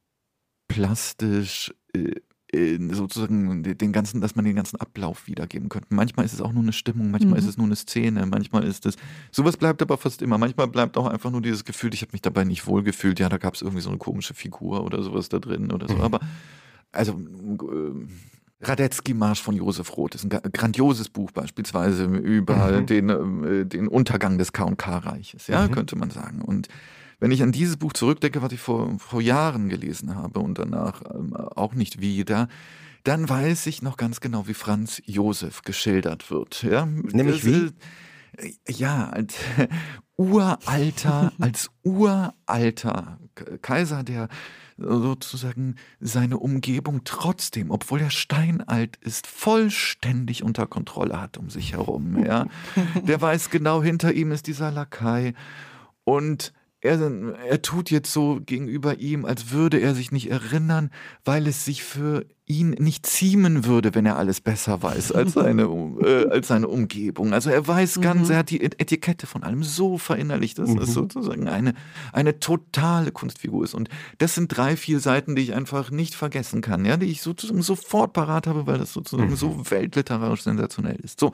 plastisch äh, sozusagen den ganzen, dass man den ganzen Ablauf wiedergeben könnte. Manchmal ist es auch nur eine Stimmung, manchmal mhm. ist es nur eine Szene, manchmal ist es. Sowas bleibt aber fast immer. Manchmal bleibt auch einfach nur dieses Gefühl, ich habe mich dabei nicht wohl gefühlt. Ja, da gab es irgendwie so eine komische Figur oder sowas da drin oder so. Mhm. Aber also äh, Radetzky-Marsch von Josef Roth ist ein grandioses Buch beispielsweise über mhm. den, äh, den Untergang des K&K-Reiches, ja, mhm. könnte man sagen. Und wenn ich an dieses Buch zurückdenke, was ich vor, vor Jahren gelesen habe und danach ähm, auch nicht wieder, dann weiß ich noch ganz genau, wie Franz Josef geschildert wird. Ja? Nämlich wie? Äh, ja, als [laughs] uralter, als uralter Kaiser, der sozusagen seine Umgebung trotzdem, obwohl er steinalt ist, vollständig unter Kontrolle hat um sich herum. Ja, [laughs] der weiß genau, hinter ihm ist dieser Lakai und er, er tut jetzt so gegenüber ihm, als würde er sich nicht erinnern, weil es sich für ihn nicht ziemen würde, wenn er alles besser weiß als seine, [laughs] äh, als seine Umgebung. Also er weiß ganz, mhm. er hat die Etikette von allem so verinnerlicht, dass mhm. es sozusagen eine, eine totale Kunstfigur ist. Und das sind drei, vier Seiten, die ich einfach nicht vergessen kann, ja, die ich sozusagen sofort parat habe, weil das sozusagen mhm. so weltliterarisch sensationell ist. So.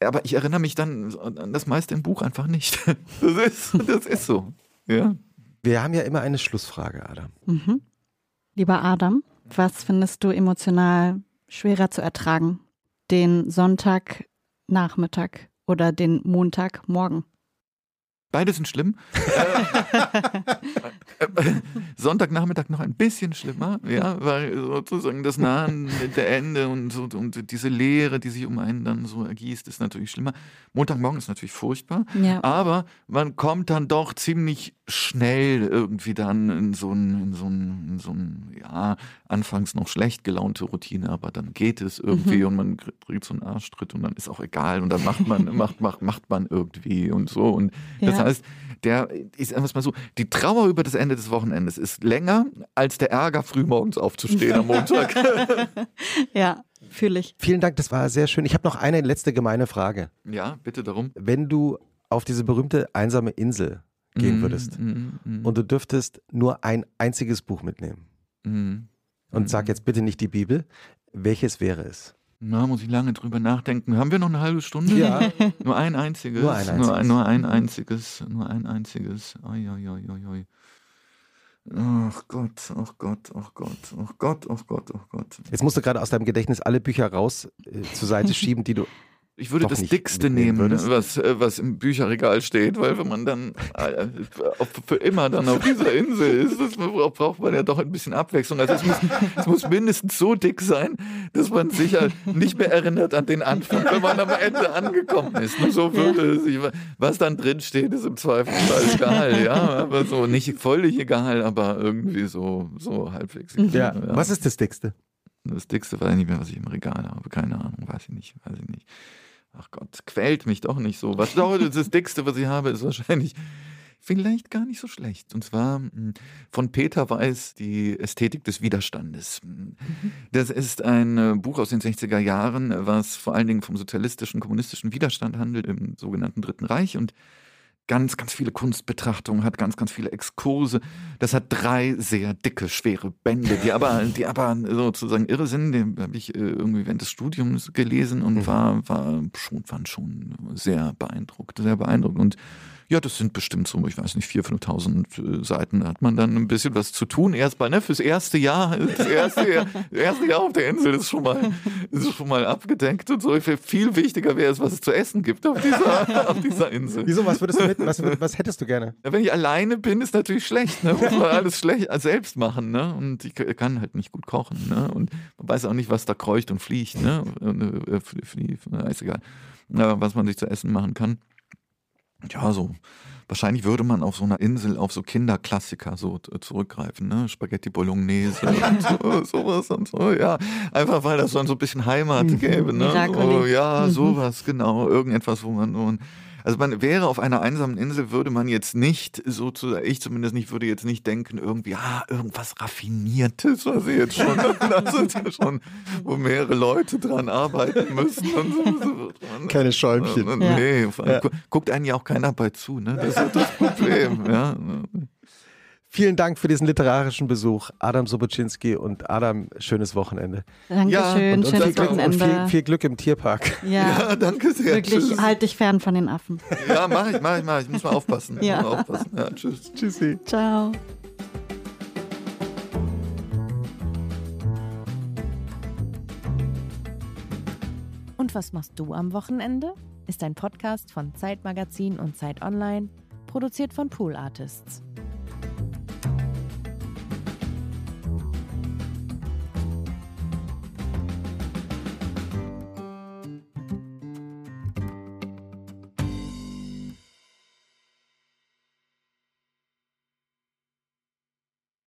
Aber ich erinnere mich dann an das meiste im Buch einfach nicht. [laughs] Das ist, das ist so. Ja. Wir haben ja immer eine Schlussfrage, Adam. Mhm. Lieber Adam, was findest du emotional schwerer zu ertragen? Den Sonntagnachmittag oder den Montagmorgen? Beide sind schlimm. [laughs] Sonntagnachmittag noch ein bisschen schlimmer, ja, weil sozusagen das Nahen der Ende und, so, und diese Leere, die sich um einen dann so ergießt, ist natürlich schlimmer. Montagmorgen ist natürlich furchtbar, ja. aber man kommt dann doch ziemlich schnell irgendwie dann in so ein, in so ein, in so ein ja, anfangs noch schlecht gelaunte Routine, aber dann geht es irgendwie mhm. und man kriegt so einen Arschtritt und dann ist auch egal und dann macht man, [laughs] macht, macht, macht man irgendwie und so. Und das ja. heißt, der, ich sage mal so, die Trauer über das Ende des Wochenendes ist länger als der Ärger, frühmorgens aufzustehen am Montag. [laughs] ja. Fühle ich. Vielen Dank, das war sehr schön. Ich habe noch eine letzte gemeine Frage. Ja, bitte darum. Wenn du auf diese berühmte einsame Insel gehen mm, würdest mm, mm, und du dürftest nur ein einziges Buch mitnehmen mm, und sag mm. jetzt bitte nicht die Bibel, welches wäre es? Na, muss ich lange drüber nachdenken. Haben wir noch eine halbe Stunde? Ja. [laughs] nur ein einziges. Nur ein einziges. Nur, nur ein einziges. Nur ein einziges. Oi, oi, oi, oi. Ach Gott, ach Gott, ach Gott, ach Gott, ach Gott, ach Gott. Jetzt musst du gerade aus deinem Gedächtnis alle Bücher raus äh, zur Seite schieben, die du ich würde das dickste nehmen, was, äh, was im Bücherregal steht, weil wenn man dann äh, für immer dann auf dieser Insel ist, das braucht man ja doch ein bisschen Abwechslung. Also es muss, es muss mindestens so dick sein, dass man sich ja nicht mehr erinnert an den Anfang, wenn man am Ende angekommen ist. Nur so würde es sich, was dann drin steht, ist im Zweifelsfall [laughs] egal, ja, aber so nicht völlig egal, aber irgendwie so, so halbwegs. Egal, ja. ja. Was ist das dickste? Das dickste weiß ich nicht mehr, was ich im Regal habe. Keine Ahnung, weiß ich nicht, weiß ich nicht. Ach Gott, quält mich doch nicht so. Was doch das Dickste, was ich habe, ist wahrscheinlich vielleicht gar nicht so schlecht. Und zwar hm, von Peter Weiß, die Ästhetik des Widerstandes. Mhm. Das ist ein äh, Buch aus den 60er Jahren, was vor allen Dingen vom sozialistischen, kommunistischen Widerstand handelt im sogenannten Dritten Reich. Und ganz, ganz viele Kunstbetrachtungen, hat ganz, ganz viele Exkurse. Das hat drei sehr dicke, schwere Bände, die aber, die [laughs] aber sozusagen irre sind. Den habe ich äh, irgendwie während des Studiums gelesen und mhm. war, war schon, waren schon sehr beeindruckt, sehr beeindruckt. Und ja, das sind bestimmt so, ich weiß nicht, 4.000, 5.000 äh, Seiten. Da hat man dann ein bisschen was zu tun. Erstmal, ne, fürs erste Jahr, [laughs] das erste Jahr, das erste Jahr auf der Insel ist schon mal, ist schon mal abgedeckt und so. Viel wichtiger wäre es, was es zu essen gibt auf dieser, [laughs] auf dieser Insel. Wieso, was würdest du mit, was, was hättest du gerne? Ja, wenn ich alleine bin, ist natürlich schlecht, ne? Muss man alles schlecht äh, selbst machen, ne? Und ich kann halt nicht gut kochen, ne? Und man weiß auch nicht, was da kreucht und fliegt, ne? Äh, flie, ist egal. Was man sich zu essen machen kann ja, so. Wahrscheinlich würde man auf so einer Insel auf so Kinderklassiker so zurückgreifen, ne? Spaghetti Bolognese und [laughs] so, sowas und so, ja. Einfach weil das dann so ein bisschen Heimat mhm. gäbe, ne? So, ja, mhm. sowas, genau. Irgendetwas, wo man, wo man also man wäre auf einer einsamen Insel, würde man jetzt nicht, so zu, ich zumindest nicht, würde jetzt nicht denken, irgendwie, ah, irgendwas Raffiniertes, was ich jetzt schon, [laughs] das ist ja schon, wo mehrere Leute dran arbeiten müssen. Keine Schäumchen. Nee, ja. guckt einen ja auch keiner bei zu, ne? Das ist das Problem, ja. Vielen Dank für diesen literarischen Besuch, Adam Sobocinski und Adam, schönes Wochenende. Dankeschön, ja, und, und schönes viel Wochenende. Und viel, viel, Glück im Tierpark. Ja, [laughs] ja danke sehr. Wirklich, tschüss. halt dich fern von den Affen. Ja, mach ich, mach ich, mach ich. Ich muss mal aufpassen. Ja. Mal aufpassen. ja tschüss. Tschüssi. Ciao. Und was machst du am Wochenende? Ist ein Podcast von Zeitmagazin und Zeit Online, produziert von Pool Artists.